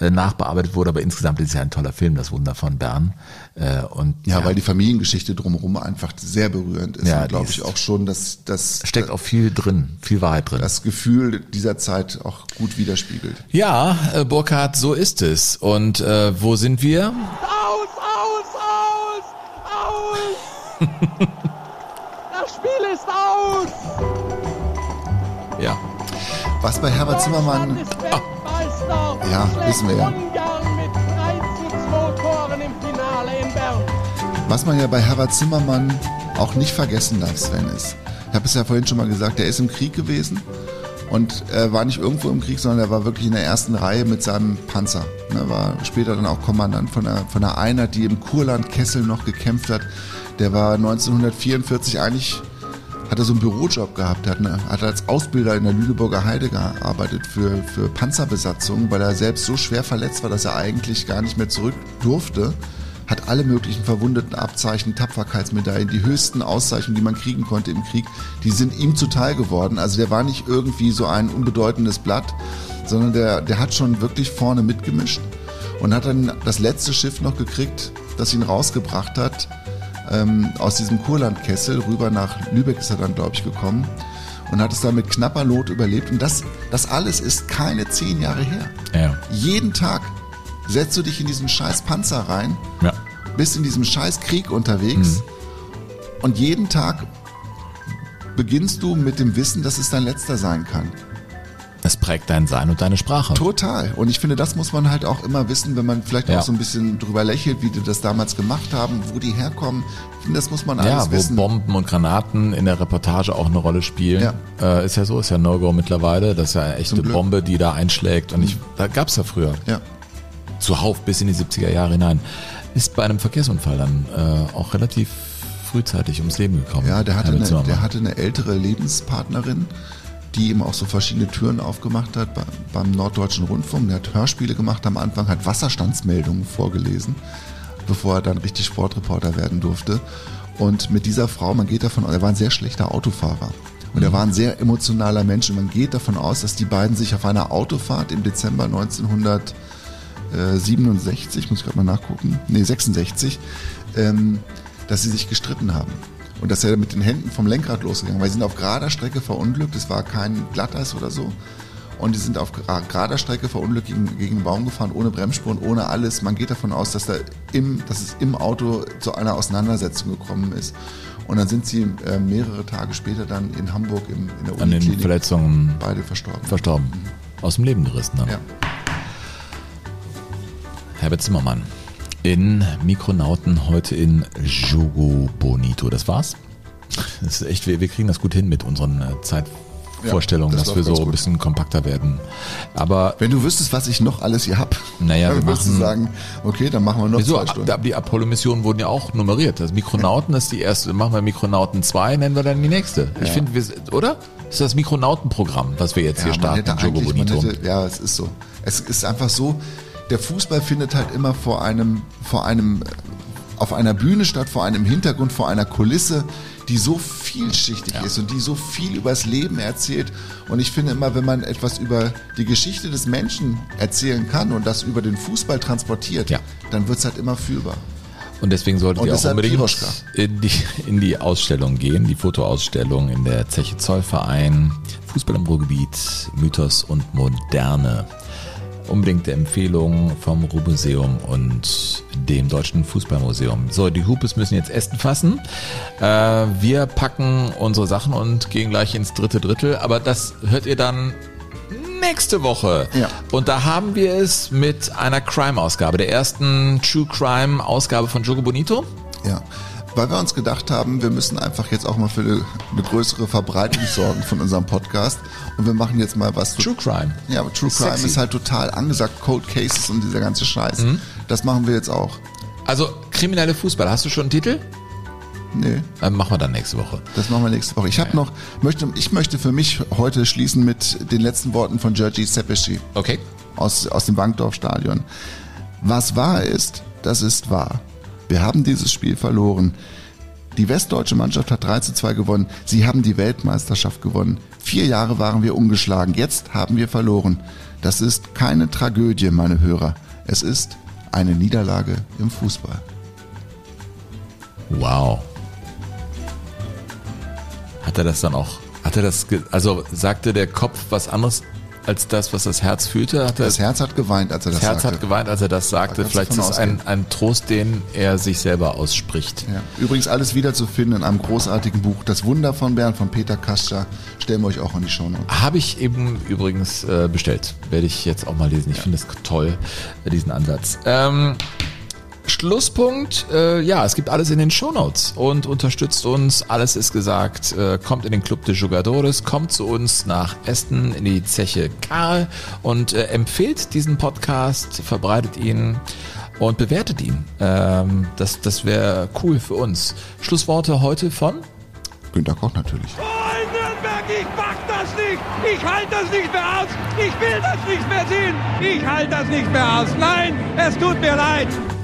äh, nachbearbeitet wurde. Aber insgesamt ist es ja ein toller Film, das Wunder von Bern. Äh, und ja, weil die Familiengeschichte drumherum einfach sehr berührend ist. Ja, glaube ich auch schon, dass das steckt auch viel drin, viel Wahrheit drin. das Gefühl dieser Zeit auch gut widerspiegelt. Ja, äh, Burkhard, so ist es. Und äh, wo sind wir? Aus, aus, aus, aus! das Spiel ist aus! Was bei Herbert Zimmermann, Weltmeister! Ja, wissen wir ja. Ungarn mit 3 zu 2 Toren im Finale in Bern. was man ja bei Herbert Zimmermann auch nicht vergessen darf, Sven, ist, ich habe es ja vorhin schon mal gesagt, der ist im Krieg gewesen und er war nicht irgendwo im Krieg, sondern er war wirklich in der ersten Reihe mit seinem Panzer. Er war später dann auch Kommandant von einer, von einer Einheit, die im Kurland Kessel noch gekämpft hat. Der war 1944 eigentlich hat er so einen Bürojob gehabt, hat, eine, hat als Ausbilder in der Lüneburger Heide gearbeitet für, für Panzerbesatzungen, weil er selbst so schwer verletzt war, dass er eigentlich gar nicht mehr zurück durfte. Hat alle möglichen verwundeten Abzeichen, Tapferkeitsmedaillen, die höchsten Auszeichnungen, die man kriegen konnte im Krieg, die sind ihm zuteil geworden. Also der war nicht irgendwie so ein unbedeutendes Blatt, sondern der, der hat schon wirklich vorne mitgemischt und hat dann das letzte Schiff noch gekriegt, das ihn rausgebracht hat ähm, aus diesem Kurlandkessel rüber nach Lübeck ist er dann, glaube ich, gekommen und hat es dann mit knapper Not überlebt. Und das, das alles ist keine zehn Jahre her. Ja. Jeden Tag setzt du dich in diesen scheiß Panzer rein, ja. bist in diesem scheiß Krieg unterwegs und jeden Tag beginnst du mit dem Wissen, dass es dein letzter sein kann. Es prägt dein Sein und deine Sprache. Total. Und ich finde, das muss man halt auch immer wissen, wenn man vielleicht Ja. auch so ein bisschen drüber lächelt, wie die das damals gemacht haben, wo die herkommen. Ich finde, das muss man alles Ja, wo wissen. Bomben und Granaten in der Reportage auch eine Rolle spielen. Ja. Äh, ist ja so, ist ja No-Go mittlerweile. Das ist ja eine echte. Bombe, die da einschlägt. Und ich, Mhm. da gab's ja früher. Ja. Zuhauf bis in die 70er Jahre hinein. Ist bei einem Verkehrsunfall dann äh, auch relativ frühzeitig ums Leben gekommen. Ja, der hatte, eine, der hatte eine ältere Lebenspartnerin, die ihm auch so verschiedene Türen aufgemacht hat bei, beim Norddeutschen Rundfunk. Der hat Hörspiele gemacht am Anfang, hat Wasserstandsmeldungen vorgelesen, bevor er dann richtig Sportreporter werden durfte. Und mit dieser Frau, man geht davon aus, er war ein sehr schlechter Autofahrer. Und er war ein sehr emotionaler Mensch und man geht davon aus, dass die beiden sich auf einer Autofahrt im Dezember 1967, muss ich gerade mal nachgucken, nee, 66, ähm, dass sie sich gestritten haben. Und dass er mit den Händen vom Lenkrad losgegangen, weil sie sind auf gerader Strecke verunglückt, es war kein Glatteis oder so. Und die sind auf gra- gerader Strecke verunglückt gegen, gegen einen Baum gefahren, ohne Bremsspuren, ohne alles. Man geht davon aus, dass, da im, dass es im Auto zu einer Auseinandersetzung gekommen ist. Und dann sind sie äh, mehrere Tage später dann in Hamburg im, in der An den Uniklinik Verletzungen beide verstorben. verstorben. Aus dem Leben gerissen dann. Ja. Herbert Zimmermann. In Mikronauten heute in Jogo Bonito. Das war's. Das ist echt, wir, wir kriegen das gut hin mit unseren äh, Ja, Vorstellung, das dass wir so ganz ein gut. bisschen kompakter werden. Aber Wenn du wüsstest, was ich noch alles hier hab, Naja, wir dann würdest du sagen, okay, dann machen wir noch Wieso? zwei Stunden. Die Apollo-Missionen wurden ja auch nummeriert. Das Mikronauten ist die erste. Machen wir Mikronauten 2, nennen wir dann die nächste. Ich Ja. finde, wir, oder? Das ist das Mikronautenprogramm, was wir jetzt hier man starten. hätte Jogo man Bonito. hätte, ja, es ist so. Es ist einfach so, der Fußball findet halt immer vor einem, vor einem, auf einer Bühne statt, vor einem Hintergrund, vor einer Kulisse, die so vielschichtig ist und die so viel übers Leben erzählt. Und ich finde immer, wenn man etwas über die Geschichte des Menschen erzählen kann und das über den Fußball transportiert, dann wird es halt immer fühlbar. Und deswegen solltet Und ihr auch deshalb unbedingt Piroschka. in die, in die Ausstellung gehen, die Fotoausstellung in der Zeche Zollverein, Fußball im Ruhrgebiet, Mythos und Moderne. Unbedingte Empfehlung vom Ruhrmuseum und dem Deutschen Fußballmuseum. So, die Hupes müssen jetzt Essen fassen. Äh, wir packen unsere Sachen und gehen gleich ins dritte Drittel, aber das hört ihr dann nächste Woche. Ja. Und da haben wir es mit einer Crime-Ausgabe, der ersten True Crime-Ausgabe von Jogo Bonito. Ja, weil wir uns gedacht haben, wir müssen einfach jetzt auch mal für eine, eine größere Verbreitung sorgen von unserem Podcast. Und wir machen jetzt mal was. True Crime. Ja, aber True Ist Crime sexy. ist halt total angesagt. Cold Cases und dieser ganze Scheiß. Mhm. Das machen wir jetzt auch. Also, kriminelle Fußball. Hast du schon einen Titel? Nee. Dann machen wir dann nächste Woche. Das machen wir nächste Woche. Ich habe noch, möchte, ich möchte für mich heute schließen mit den letzten Worten von Georgi Sepeschi. Okay. Aus, aus dem Wankdorf-Stadion. Was wahr ist, das ist wahr. Wir haben dieses Spiel verloren. Die westdeutsche Mannschaft hat 3 zu 2 gewonnen. Sie haben die Weltmeisterschaft gewonnen. Vier Jahre waren wir ungeschlagen. Jetzt haben wir verloren. Das ist keine Tragödie, meine Hörer. Es ist eine Niederlage im Fußball. Wow. Hat er das dann auch, hat er das, also sagte der Kopf was anderes als das, was das Herz fühlte? Hat er, Das Herz hat geweint, als er das das Herz sagte. hat geweint, als er das sagte. du Vielleicht ist es ein, ein Trost, den er sich selber ausspricht. Ja. Übrigens alles wiederzufinden in einem großartigen Buch. Das Wunder von Bern von Peter Kascha. Stellen wir euch auch in die Show Notes. Habe ich eben übrigens äh, bestellt. Werde ich jetzt auch mal lesen. Ich finde es toll, diesen Ansatz. Ähm, Schlusspunkt, äh, ja, es gibt alles in den Shownotes und unterstützt uns, alles ist gesagt, äh, kommt in den Club de Jugadores, kommt zu uns nach Esten in die Zeche Karl und äh, empfehlt diesen Podcast, verbreitet ihn und bewertet ihn. Ähm, das das wäre cool für uns. Schlussworte heute von Günter Koch natürlich. Oh, Nürnberg, ich pack das nicht! Ich halte das nicht mehr aus! Ich will das nicht mehr sehen! Ich halte das nicht mehr aus! Nein, es tut mir leid!